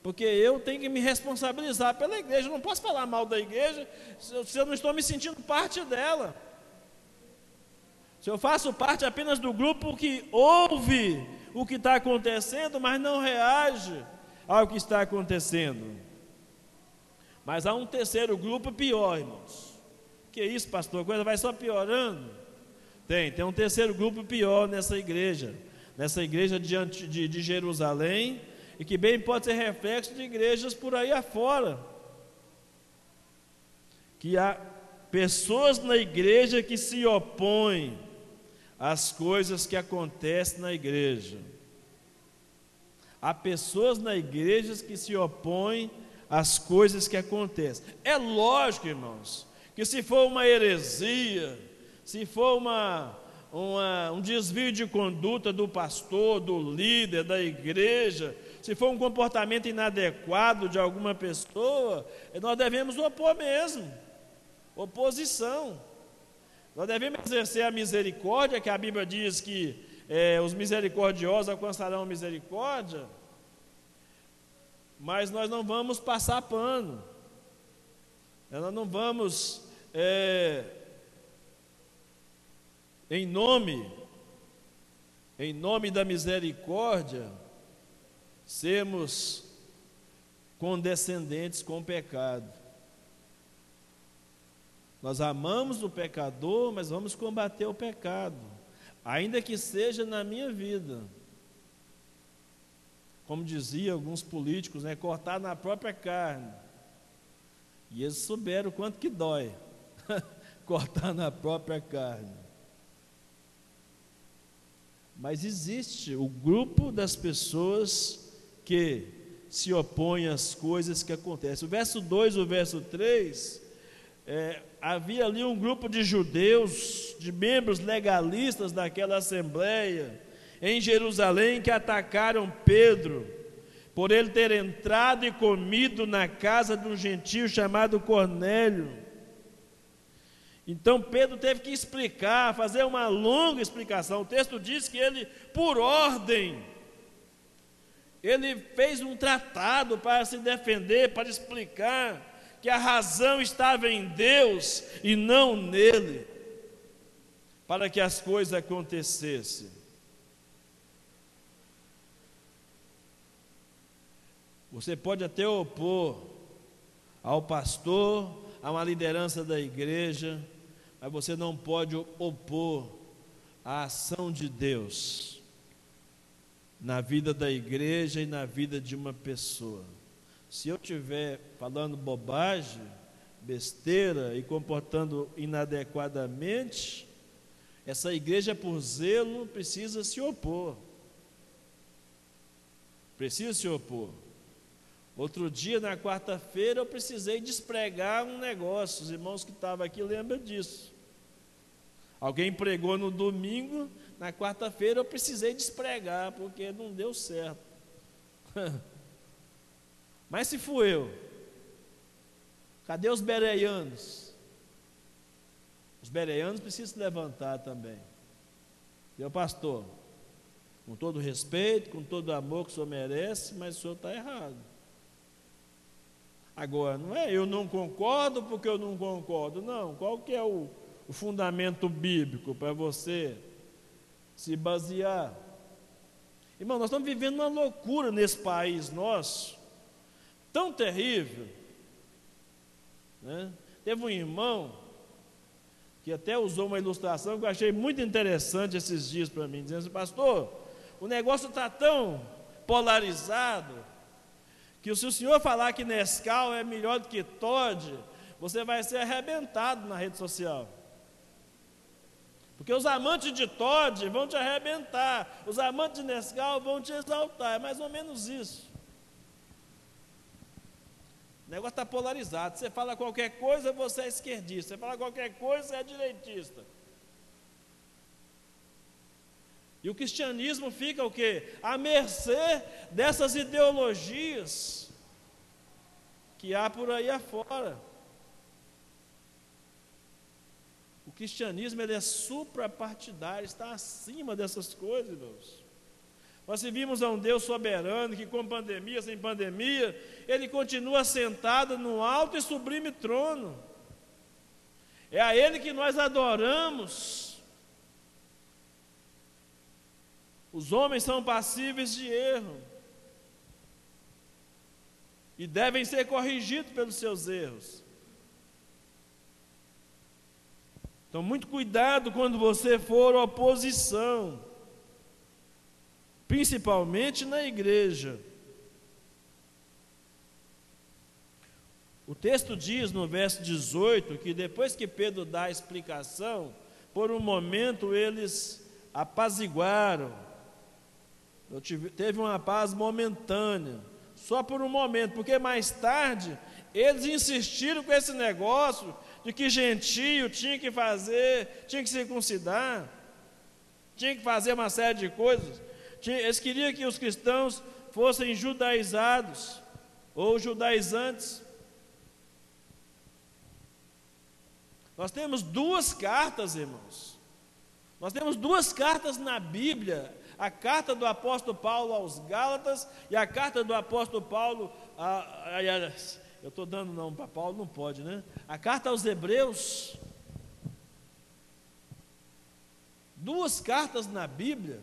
porque eu tenho que me responsabilizar pela igreja. Eu não posso falar mal da igreja se eu não estou me sentindo parte dela. Se eu faço parte apenas do grupo que ouve o que está acontecendo, mas não reage ao que está acontecendo. Mas há um terceiro grupo pior, irmãos. Que isso, pastor? A coisa vai só piorando? Tem, tem um terceiro grupo pior nessa igreja, nessa igreja diante de, de Jerusalém, e que bem pode ser reflexo de igrejas por aí afora. Que há pessoas na igreja que se opõem as coisas que acontecem na igreja. Há pessoas na igreja que se opõem as coisas que acontecem. É lógico, irmãos, que se for uma heresia, se for uma, uma, um desvio de conduta do pastor, do líder, da igreja, se for um comportamento inadequado de alguma pessoa, nós devemos opor mesmo oposição. Nós devemos exercer a misericórdia, que a Bíblia diz que é, os misericordiosos alcançarão misericórdia, mas nós não vamos passar pano, nós não vamos, é, em nome, em nome da misericórdia, sermos condescendentes com o pecado. Nós amamos o pecador, mas vamos combater o pecado, ainda que seja na minha vida. Como dizia alguns políticos, né, cortar na própria carne. E eles souberam quanto que dói [laughs] cortar na própria carne. Mas existe o grupo das pessoas que se opõem às coisas que acontecem. O verso 2, o verso 3, é, havia ali um grupo de judeus, de membros legalistas daquela assembleia, em Jerusalém, que atacaram Pedro, por ele ter entrado e comido na casa de um gentio chamado Cornélio. Então Pedro teve que explicar, fazer uma longa explicação. O texto diz que ele, por ordem, ele fez um tratado para se defender, para explicar que a razão estava em Deus e não nele, para que as coisas acontecessem. Você pode até opor ao pastor, a uma liderança da igreja, mas você não pode opor a ação de Deus na vida da igreja e na vida de uma pessoa. Se eu estiver falando bobagem, besteira e comportando inadequadamente, essa igreja, por zelo, precisa se opor. Precisa se opor. Outro dia, na quarta-feira, eu precisei despregar um negócio. Os irmãos que estavam aqui lembram disso. Alguém pregou no domingo, na quarta-feira eu precisei despregar, porque não deu certo. [laughs] Mas se fui eu, cadê os bereianos? Os bereianos precisam se levantar também. Meu pastor, com todo respeito, com todo amor que o senhor merece, mas o senhor está errado. Agora, não é eu não concordo porque eu não concordo, não. Qual que é o, o fundamento bíblico para você se basear? Irmão, nós estamos vivendo uma loucura nesse país nosso tão terrível. Né? Teve um irmão que até usou uma ilustração que eu achei muito interessante esses dias para mim, dizendo assim, pastor, o negócio está tão polarizado que se o senhor falar que Nescau é melhor do que Todd, você vai ser arrebentado na rede social. Porque os amantes de Todd vão te arrebentar, os amantes de Nescau vão te exaltar, é mais ou menos isso. Negócio está polarizado. Você fala qualquer coisa, você é esquerdista. Você fala qualquer coisa, você é direitista. E o cristianismo fica o quê? À mercê dessas ideologias que há por aí afora. O cristianismo ele é suprapartidário, está acima dessas coisas, irmãos. Nós servimos a um Deus soberano que, com pandemia, sem pandemia, Ele continua sentado no alto e sublime trono. É a Ele que nós adoramos. Os homens são passíveis de erro e devem ser corrigidos pelos seus erros. Então, muito cuidado quando você for oposição principalmente na igreja. O texto diz no verso 18 que depois que Pedro dá a explicação, por um momento eles apaziguaram, teve uma paz momentânea, só por um momento, porque mais tarde eles insistiram com esse negócio de que gentio tinha que fazer, tinha que circuncidar, tinha que fazer uma série de coisas. Eles queriam que os cristãos fossem judaizados ou judaizantes. Nós temos duas cartas, irmãos. Nós temos duas cartas na Bíblia: a carta do apóstolo Paulo aos Gálatas e a carta do apóstolo Paulo a, a, a eu estou dando não para Paulo, não pode, né? A carta aos Hebreus, duas cartas na Bíblia,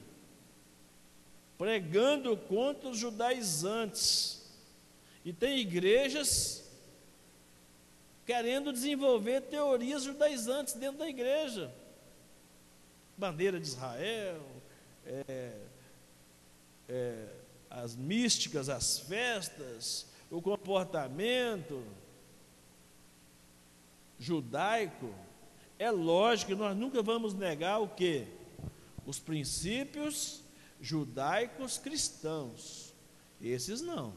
pregando contra os judaizantes. E tem igrejas querendo desenvolver teorias judaizantes dentro da igreja. Bandeira de Israel, é, é, as místicas, as festas, o comportamento judaico, é lógico que nós nunca vamos negar o que? Os princípios judaicos cristãos. Esses não.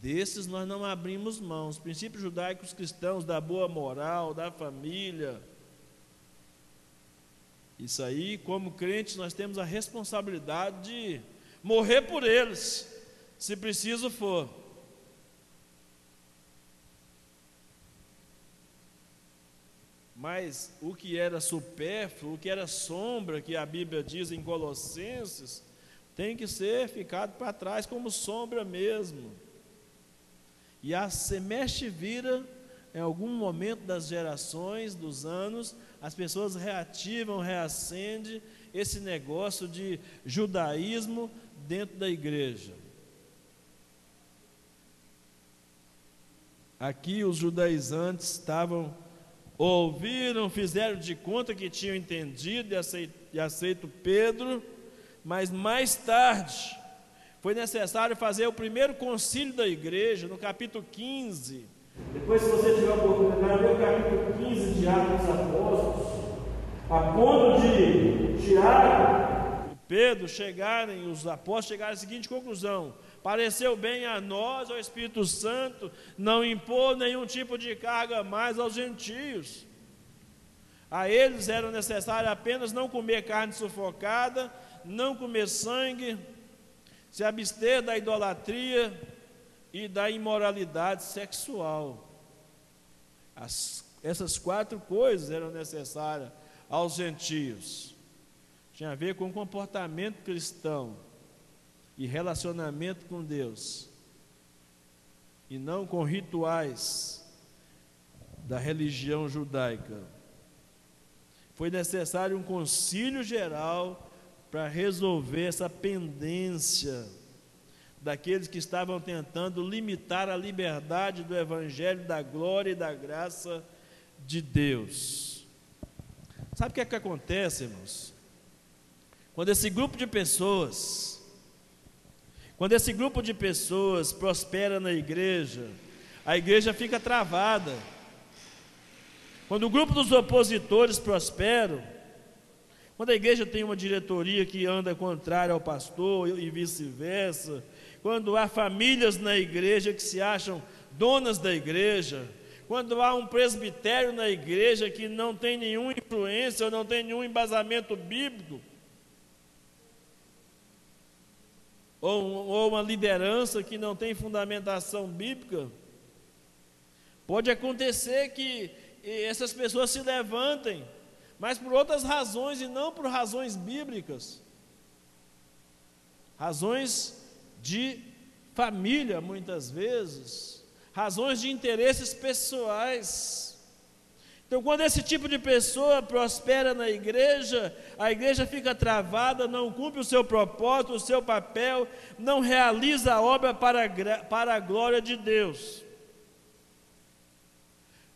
Desses nós não abrimos mão. Os princípios judaicos cristãos da boa moral, da família. Isso aí, como crentes, nós temos a responsabilidade de morrer por eles, se preciso for. Mas o que era supérfluo, o que era sombra, que a Bíblia diz em Colossenses, tem que ser ficado para trás como sombra mesmo. E a semestre vira, em algum momento das gerações, dos anos, as pessoas reativam, reacendem esse negócio de judaísmo dentro da igreja. Aqui os judaizantes estavam ouviram, fizeram de conta que tinham entendido e aceito, Pedro, mas mais tarde foi necessário fazer o primeiro concílio da igreja, no capítulo 15. Depois, se você tiver oportunidade, ler o capítulo 15 de Atos dos Apóstolos, a ponto de Tiago e Pedro chegarem, os apóstolos chegarem à seguinte conclusão: Pareceu bem a nós, ao Espírito Santo, não impor nenhum tipo de carga mais aos gentios. A eles era necessário apenas não comer carne sufocada, não comer sangue, se abster da idolatria e da imoralidade sexual. As, essas quatro coisas eram necessárias aos gentios. Tinha a ver com o comportamento cristão e relacionamento com Deus, e não com rituais da religião judaica. Foi necessário um concílio geral para resolver essa pendência daqueles que estavam tentando limitar a liberdade do evangelho da glória e da graça de Deus. Sabe o que é que acontece, irmãos? Quando esse grupo de pessoas quando esse grupo de pessoas prospera na igreja, a igreja fica travada. Quando o grupo dos opositores prospera, quando a igreja tem uma diretoria que anda contrária ao pastor e vice-versa, quando há famílias na igreja que se acham donas da igreja, quando há um presbitério na igreja que não tem nenhuma influência, não tem nenhum embasamento bíblico, ou, ou uma liderança que não tem fundamentação bíblica, pode acontecer que essas pessoas se levantem, mas por outras razões e não por razões bíblicas. Razões de família, muitas vezes, razões de interesses pessoais. Então, quando esse tipo de pessoa prospera na igreja, a igreja fica travada, não cumpre o seu propósito, o seu papel, não realiza a obra para para a glória de Deus.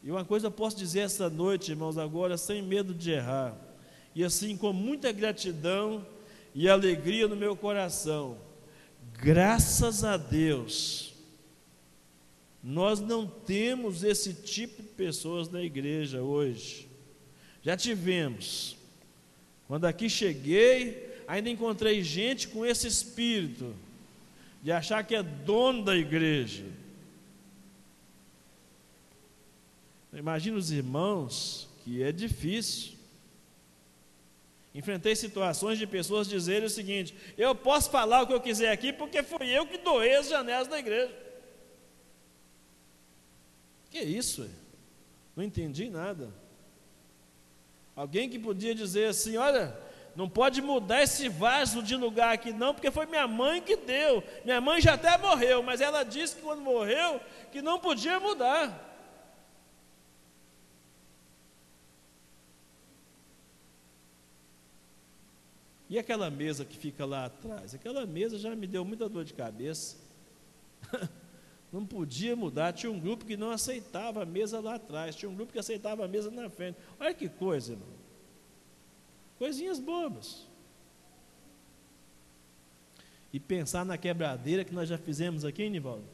E uma coisa eu posso dizer essa noite, irmãos, agora, sem medo de errar, e assim com muita gratidão e alegria no meu coração, graças a Deus nós não temos esse tipo de pessoas na igreja hoje. Já tivemos. Quando aqui cheguei, ainda encontrei gente com esse espírito de achar que é dono da igreja. Imagina os irmãos que é difícil. Enfrentei situações de pessoas dizerem o seguinte: eu posso falar o que eu quiser aqui porque fui eu que doei as janelas da igreja. Que isso? Não entendi nada. Alguém que podia dizer assim: olha, não pode mudar esse vaso de lugar aqui, não, porque foi minha mãe que deu. Minha mãe já até morreu, mas ela disse que quando morreu, que não podia mudar. E aquela mesa que fica lá atrás? Aquela mesa já me deu muita dor de cabeça. [laughs] Não podia mudar. Tinha um grupo que não aceitava a mesa lá atrás, tinha um grupo que aceitava a mesa na frente. Olha que coisa, irmão. Coisinhas bobas. E pensar na quebradeira que nós já fizemos aqui, Nivaldo.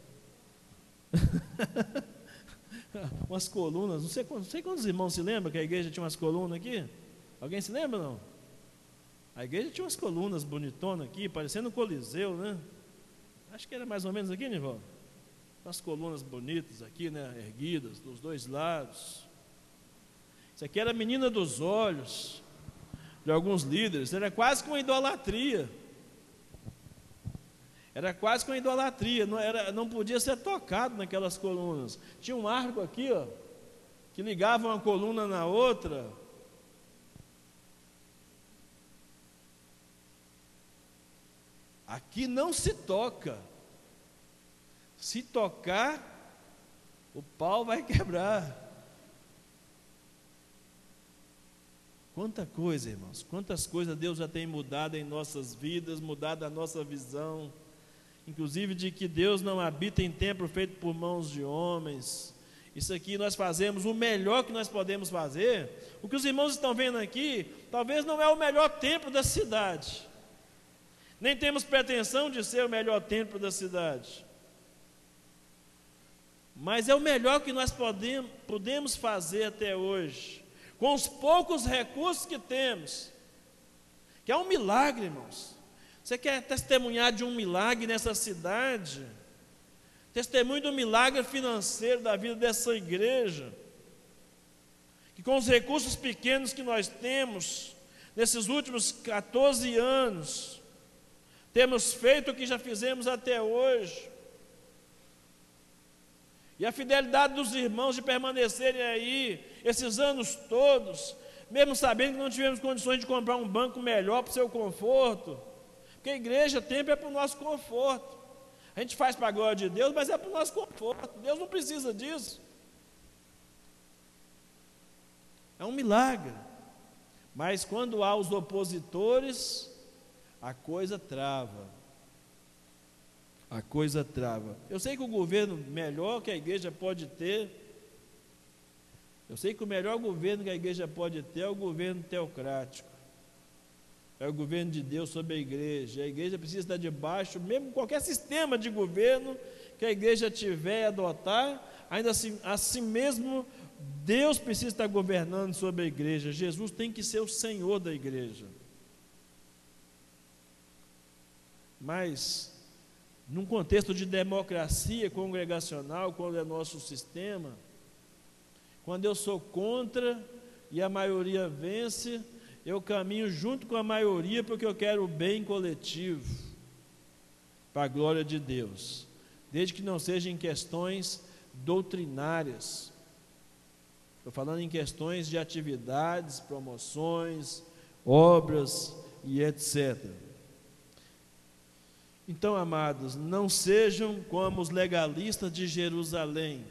[laughs] umas colunas, não sei, não sei quantos irmãos se lembram que a igreja tinha umas colunas aqui. Alguém se lembra não? A igreja tinha umas colunas bonitonas aqui, parecendo um coliseu, né? Acho que era mais ou menos aqui, Nivaldo. Umas colunas bonitas aqui, né? Erguidas dos dois lados. Isso aqui era a menina dos olhos de alguns líderes, era quase uma idolatria. Era quase uma idolatria, não, era, não podia ser tocado naquelas colunas. Tinha um arco aqui, ó, que ligava uma coluna na outra. Aqui não se toca. Se tocar, o pau vai quebrar. Quanta coisa, irmãos, quantas coisas Deus já tem mudado em nossas vidas, mudado a nossa visão, inclusive de que Deus não habita em templo feito por mãos de homens. Isso aqui nós fazemos o melhor que nós podemos fazer. O que os irmãos estão vendo aqui, talvez não é o melhor templo da cidade. Nem temos pretensão de ser o melhor templo da cidade. Mas é o melhor que nós podemos, fazer até hoje com os poucos recursos que temos, que é um milagre, irmãos. Você quer testemunhar de um milagre nessa cidade? Testemunho do milagre financeiro da vida dessa igreja. Que com os recursos pequenos que nós temos, nesses últimos 14 anos, temos feito o que já fizemos até hoje. E a fidelidade dos irmãos de permanecerem aí esses anos todos, mesmo sabendo que não tivemos condições de comprar um banco melhor para o seu conforto, porque a igreja, tempo é para o nosso conforto. A gente faz para a glória de Deus, mas é para o nosso conforto. Deus não precisa disso. É um milagre. Mas quando há os opositores, a coisa trava a coisa trava. Eu sei que o governo melhor que a igreja pode ter, eu sei que o melhor governo que a igreja pode ter é o governo teocrático. É o governo de Deus sobre a igreja. A igreja precisa estar debaixo, mesmo qualquer sistema de governo que a igreja tiver adotar, ainda assim, assim mesmo Deus precisa estar governando sobre a igreja. Jesus tem que ser o Senhor da igreja. Mas num contexto de democracia congregacional, quando é nosso sistema, quando eu sou contra e a maioria vence, eu caminho junto com a maioria porque eu quero o bem coletivo, para a glória de Deus, desde que não seja em questões doutrinárias. Estou falando em questões de atividades, promoções, obras e etc. Então, amados, não sejam como os legalistas de Jerusalém.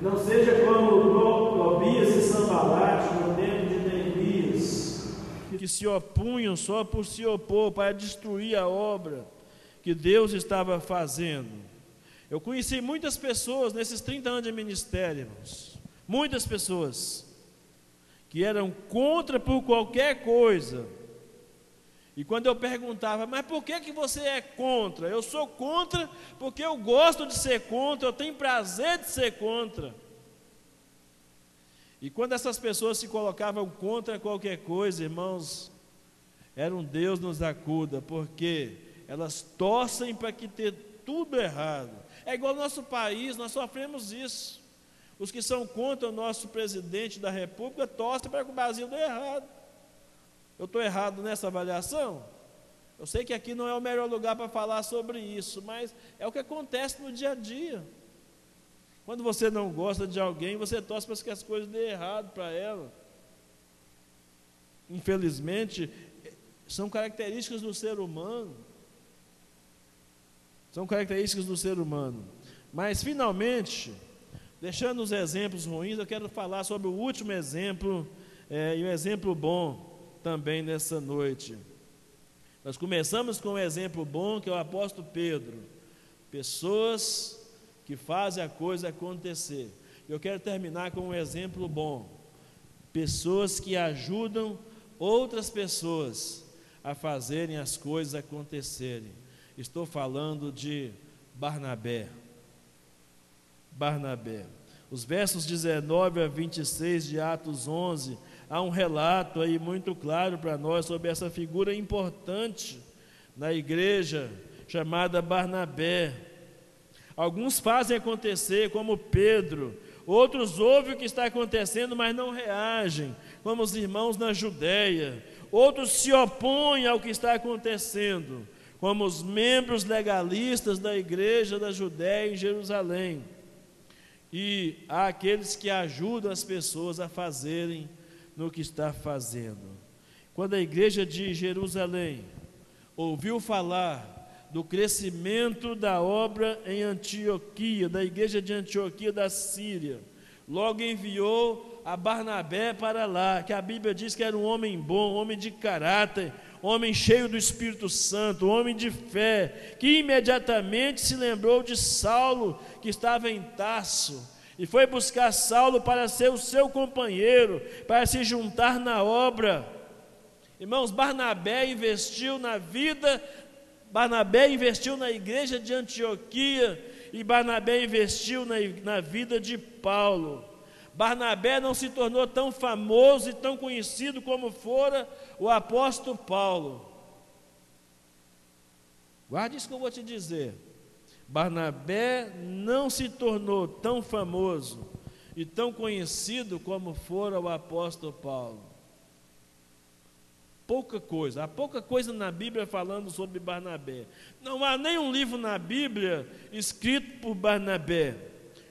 Não seja como Tobias e Sambalate no tempo de Neemias. Que se opunham só por se opor, para destruir a obra que Deus estava fazendo. Eu conheci muitas pessoas nesses 30 anos de ministério, irmãos. Muitas pessoas que eram contra por qualquer coisa e quando eu perguntava, mas por que, que você é contra? Eu sou contra porque eu gosto de ser contra, eu tenho prazer de ser contra. E quando essas pessoas se colocavam contra qualquer coisa, irmãos, era um Deus nos acuda, porque elas torcem para que ter tudo errado. É igual ao nosso país, nós sofremos isso. Os que são contra o nosso presidente da República torcem para que o Brasil dê errado. Eu estou errado nessa avaliação? Eu sei que aqui não é o melhor lugar para falar sobre isso, mas é o que acontece no dia a dia. Quando você não gosta de alguém, você torce para que as coisas dêem errado para ela. Infelizmente, são características do ser humano. São características do ser humano. Mas, finalmente, deixando os exemplos ruins, eu quero falar sobre o último exemplo é, e um exemplo bom também nessa noite. Nós começamos com um exemplo bom, que é o apóstolo Pedro. Pessoas que fazem a coisa acontecer. Eu quero terminar com um exemplo bom. Pessoas que ajudam outras pessoas a fazerem as coisas acontecerem. Estou falando de Barnabé. Barnabé. Os versos 19 a 26 de Atos 11, há um relato aí muito claro para nós sobre essa figura importante na igreja chamada Barnabé. Alguns fazem acontecer, como Pedro, outros ouvem o que está acontecendo, mas não reagem, como os irmãos na Judéia. Outros se opõem ao que está acontecendo, como os membros legalistas da igreja da Judéia em Jerusalém. E há aqueles que ajudam as pessoas a fazerem no que está fazendo. Quando a igreja de Jerusalém ouviu falar do crescimento da obra em Antioquia, da igreja de Antioquia da Síria, logo enviou a Barnabé para lá, que a Bíblia diz que era um homem bom, um homem de caráter, homem cheio do Espírito Santo, homem de fé, que imediatamente se lembrou de Saulo, que estava em Tarso, e foi buscar Saulo para ser o seu companheiro, para se juntar na obra. Irmãos, Barnabé investiu na vida, Barnabé investiu na igreja de Antioquia, e Barnabé investiu na, na vida de Paulo. Barnabé não se tornou tão famoso e tão conhecido como fora o apóstolo Paulo. Guarde isso que eu vou te dizer. Barnabé não se tornou tão famoso e tão conhecido como fora o apóstolo Paulo. Pouca coisa, há pouca coisa na Bíblia falando sobre Barnabé. Não há nenhum livro na Bíblia escrito por Barnabé.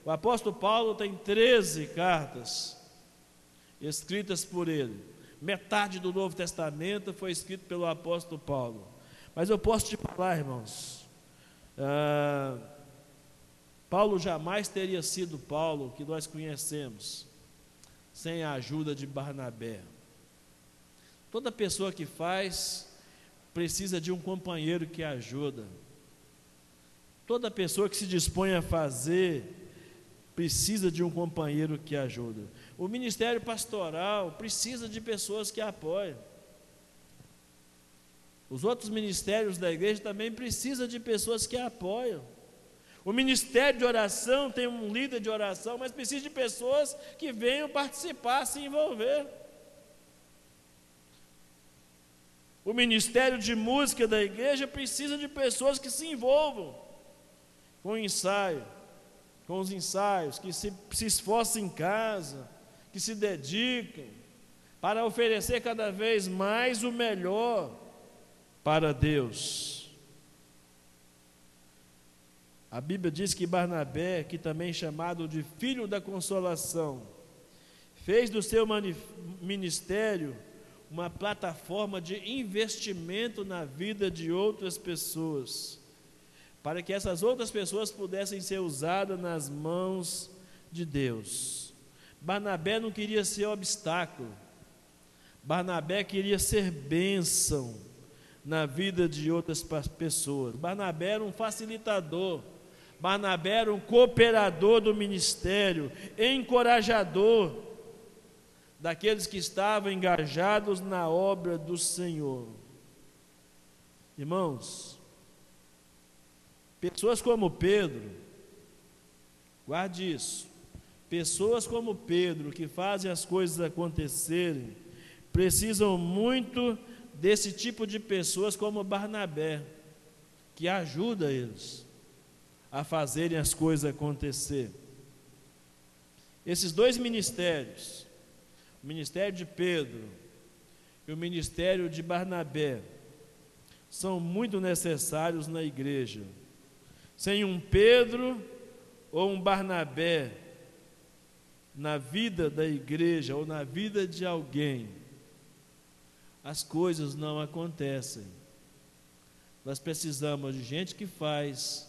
O apóstolo Paulo tem 13 cartas escritas por ele. Metade do Novo Testamento foi escrito pelo apóstolo Paulo. Mas eu posso te falar, irmãos, ah, Paulo jamais teria sido Paulo que nós conhecemos sem a ajuda de Barnabé. Toda pessoa que faz precisa de um companheiro que ajuda. Toda pessoa que se dispõe a fazer precisa de um companheiro que ajuda. O ministério pastoral precisa de pessoas que apoiam. Os outros ministérios da igreja também precisam de pessoas que apoiam. O ministério de oração tem um líder de oração, mas precisa de pessoas que venham participar, se envolver. O ministério de música da igreja precisa de pessoas que se envolvam com o ensaio com os ensaios, que se, se esforcem em casa, que se dediquem para oferecer cada vez mais o melhor para Deus. A Bíblia diz que Barnabé, que também é chamado de filho da consolação, fez do seu ministério uma plataforma de investimento na vida de outras pessoas para que essas outras pessoas pudessem ser usadas nas mãos de Deus. Barnabé não queria ser obstáculo, Barnabé queria ser bênção na vida de outras pessoas. Barnabé era um facilitador, Barnabé era um cooperador do ministério, encorajador daqueles que estavam engajados na obra do Senhor. Irmãos, Pessoas como Pedro, guarde isso. Pessoas como Pedro, que fazem as coisas acontecerem, precisam muito desse tipo de pessoas como Barnabé. que ajuda eles a fazerem as coisas acontecer. Esses dois ministérios, o ministério de Pedro e o ministério de Barnabé, são muito necessários na igreja. Sem um Pedro ou um Barnabé na vida da igreja ou na vida de alguém, as coisas não acontecem. Nós precisamos de gente que faz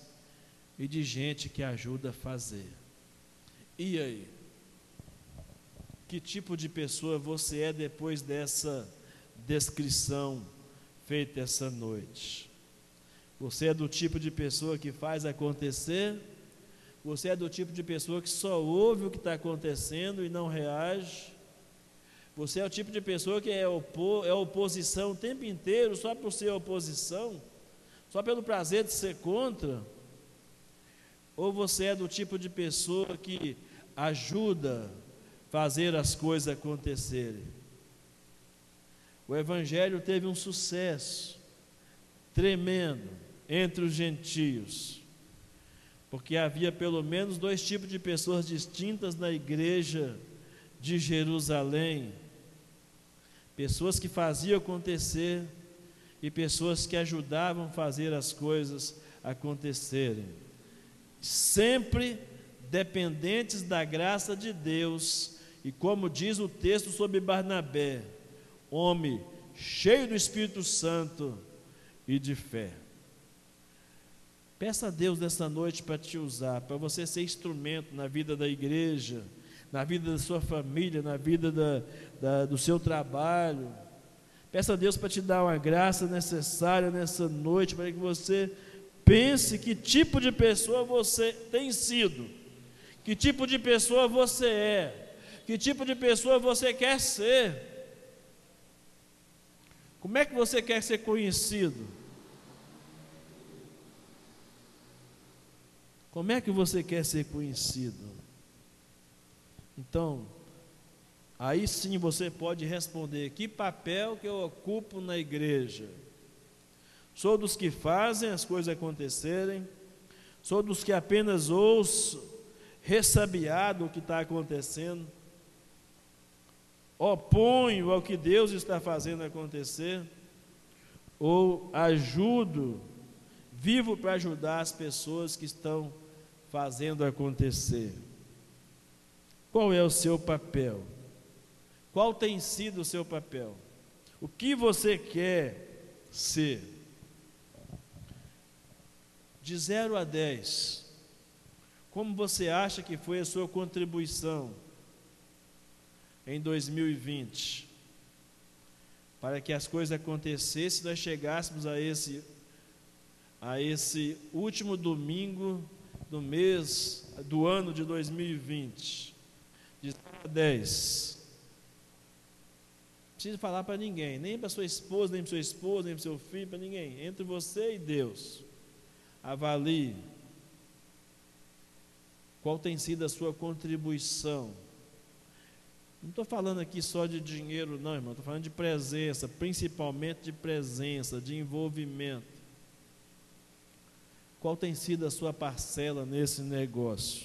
e de gente que ajuda a fazer. E aí? Que tipo de pessoa você é depois dessa descrição feita essa noite? Você é do tipo de pessoa que faz acontecer? Você é do tipo de pessoa que só ouve o que está acontecendo e não reage? Você é o tipo de pessoa que é, opo é oposição o tempo inteiro só por ser oposição? Só pelo prazer de ser contra? Ou você é do tipo de pessoa que ajuda fazer as coisas acontecerem? O Evangelho teve um sucesso tremendo entre os gentios, porque havia pelo menos dois tipos de pessoas distintas na igreja de Jerusalém: pessoas que faziam acontecer e pessoas que ajudavam a fazer as coisas acontecerem, sempre dependentes da graça de Deus, e como diz o texto sobre Barnabé, homem cheio do Espírito Santo e de fé. Peça a Deus nessa noite para te usar, para você ser instrumento na vida da igreja, na vida da sua família, na vida da, da, do seu trabalho. Peça a Deus para te dar uma graça necessária nessa noite, para que você pense que tipo de pessoa você tem sido, que tipo de pessoa você é, que tipo de pessoa você quer ser. Como é que você quer ser conhecido? Como é que você quer ser conhecido? Então, aí sim você pode responder: que papel que eu ocupo na igreja? Sou dos que fazem as coisas acontecerem? Sou dos que apenas ouço, ressabiado o que está acontecendo? oponho ao que Deus está fazendo acontecer, ou ajudo, vivo para ajudar as pessoas que estão fazendo acontecer. Qual é o seu papel? Qual tem sido o seu papel? O que você quer ser? De 0 a 10, como você acha que foi a sua contribuição em 2020, para que as coisas acontecessem, nós chegássemos a esse a esse último domingo do mês do ano de 2020, de 0 a 10. Não precisa falar para ninguém, nem para sua esposa, nem para seu esposo, nem para seu filho, para ninguém. Entre você e Deus. Avalie qual tem sido a sua contribuição não estou falando aqui só de dinheiro, não, irmão. Estou falando de presença, principalmente de presença, de envolvimento. Qual tem sido a sua parcela nesse negócio?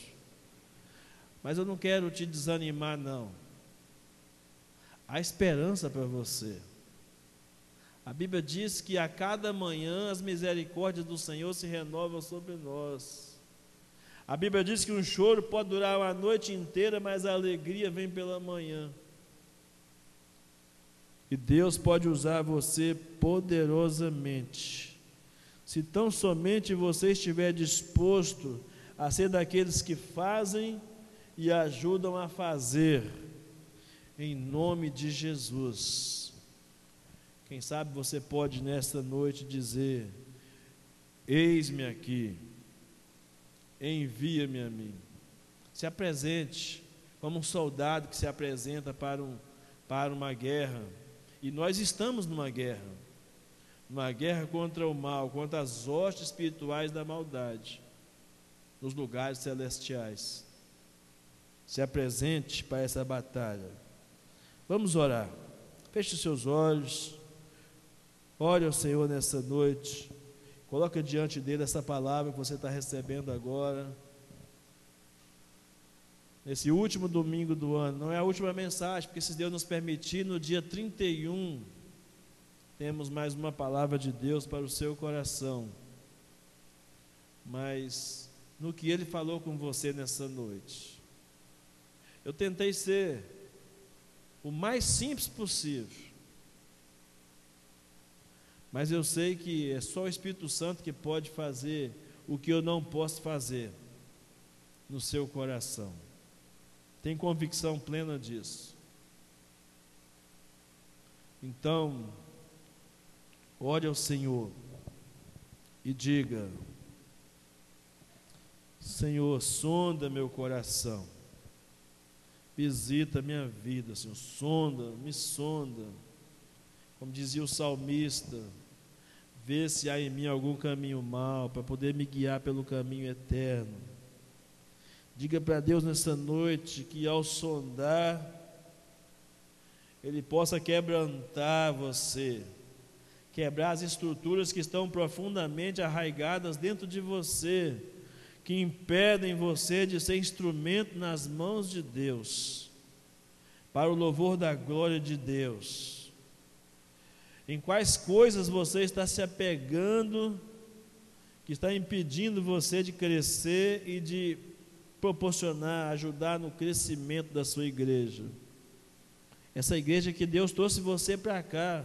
Mas eu não quero te desanimar, não. Há esperança para você. A Bíblia diz que a cada manhã as misericórdias do Senhor se renovam sobre nós. A Bíblia diz que um choro pode durar uma noite inteira, mas a alegria vem pela manhã. E Deus pode usar você poderosamente. Se tão somente você estiver disposto a ser daqueles que fazem e ajudam a fazer, em nome de Jesus. Quem sabe você pode nesta noite dizer: Eis-me aqui envia-me a mim. Se apresente como um soldado que se apresenta para, um, para uma guerra. E nós estamos numa guerra uma guerra contra o mal, contra as hostes espirituais da maldade, nos lugares celestiais. Se apresente para essa batalha. Vamos orar. Feche os seus olhos. Ore ao Senhor nessa noite Coloca diante dele essa palavra que você está recebendo agora. Nesse último domingo do ano, não é a última mensagem, porque se Deus nos permitir, no dia 31, temos mais uma palavra de Deus para o seu coração. Mas no que ele falou com você nessa noite, eu tentei ser o mais simples possível. Mas eu sei que é só o Espírito Santo que pode fazer o que eu não posso fazer no seu coração. Tem convicção plena disso. Então, ore ao Senhor e diga: Senhor, sonda meu coração, visita minha vida, Senhor, sonda, me sonda. Como dizia o salmista, vê se há em mim algum caminho mau, para poder me guiar pelo caminho eterno. Diga para Deus nessa noite que ao sondar, Ele possa quebrantar você quebrar as estruturas que estão profundamente arraigadas dentro de você, que impedem você de ser instrumento nas mãos de Deus, para o louvor da glória de Deus. Em quais coisas você está se apegando, que está impedindo você de crescer e de proporcionar, ajudar no crescimento da sua igreja. Essa igreja que Deus trouxe você para cá,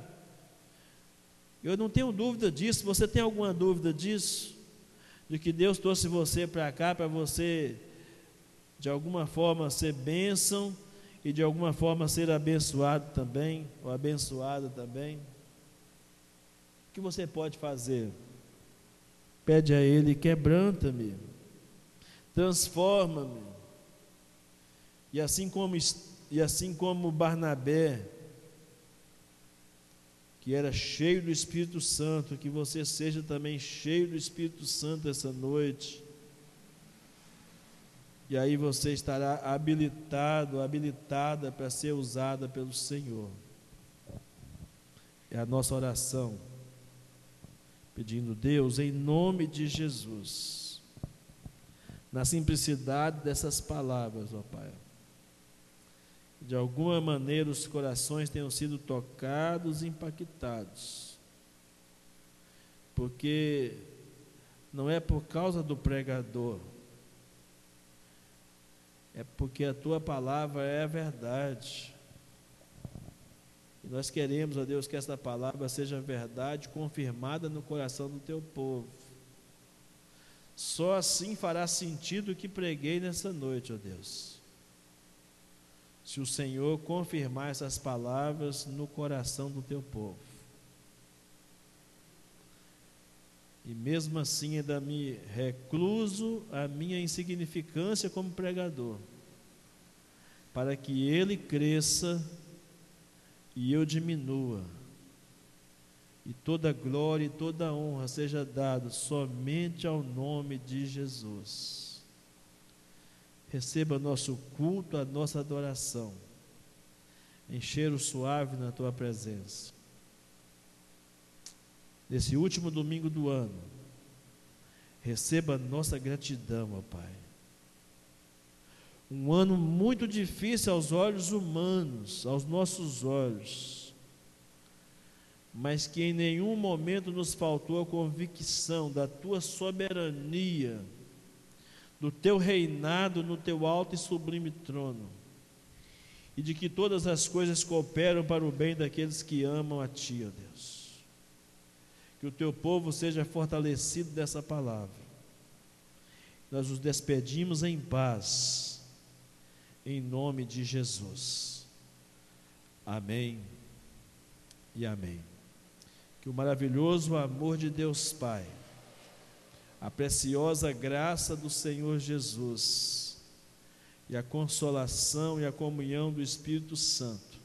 eu não tenho dúvida disso. Você tem alguma dúvida disso? De que Deus trouxe você para cá para você, de alguma forma, ser bênção e de alguma forma ser abençoado também, ou abençoada também? O que você pode fazer? Pede a Ele, quebranta-me, transforma-me. E assim como, e assim como Barnabé que era cheio do Espírito Santo, que você seja também cheio do Espírito Santo essa noite. E aí você estará habilitado, habilitada para ser usada pelo Senhor. É a nossa oração, pedindo, Deus, em nome de Jesus, na simplicidade dessas palavras, ó Pai de alguma maneira os corações tenham sido tocados e impactados. Porque não é por causa do pregador, é porque a tua palavra é a verdade. E nós queremos, ó Deus, que essa palavra seja verdade confirmada no coração do teu povo. Só assim fará sentido o que preguei nessa noite, ó Deus se o Senhor confirmar essas palavras no coração do teu povo. E mesmo assim ainda me recluso a minha insignificância como pregador, para que ele cresça e eu diminua. E toda glória e toda honra seja dada somente ao nome de Jesus. Receba nosso culto, a nossa adoração. Encher o suave na tua presença. Nesse último domingo do ano, receba nossa gratidão, ó Pai. Um ano muito difícil aos olhos humanos, aos nossos olhos, mas que em nenhum momento nos faltou a convicção da tua soberania do teu reinado no teu alto e sublime trono, e de que todas as coisas cooperam para o bem daqueles que amam a Ti, ó Deus. Que o teu povo seja fortalecido dessa palavra. Nós nos despedimos em paz, em nome de Jesus. Amém e amém. Que o maravilhoso amor de Deus Pai a preciosa graça do Senhor Jesus e a consolação e a comunhão do Espírito Santo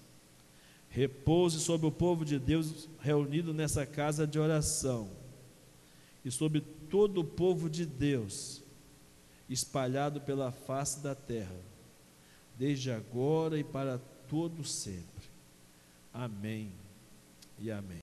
repouse sobre o povo de Deus reunido nessa casa de oração e sobre todo o povo de Deus espalhado pela face da terra, desde agora e para todo sempre. Amém e amém.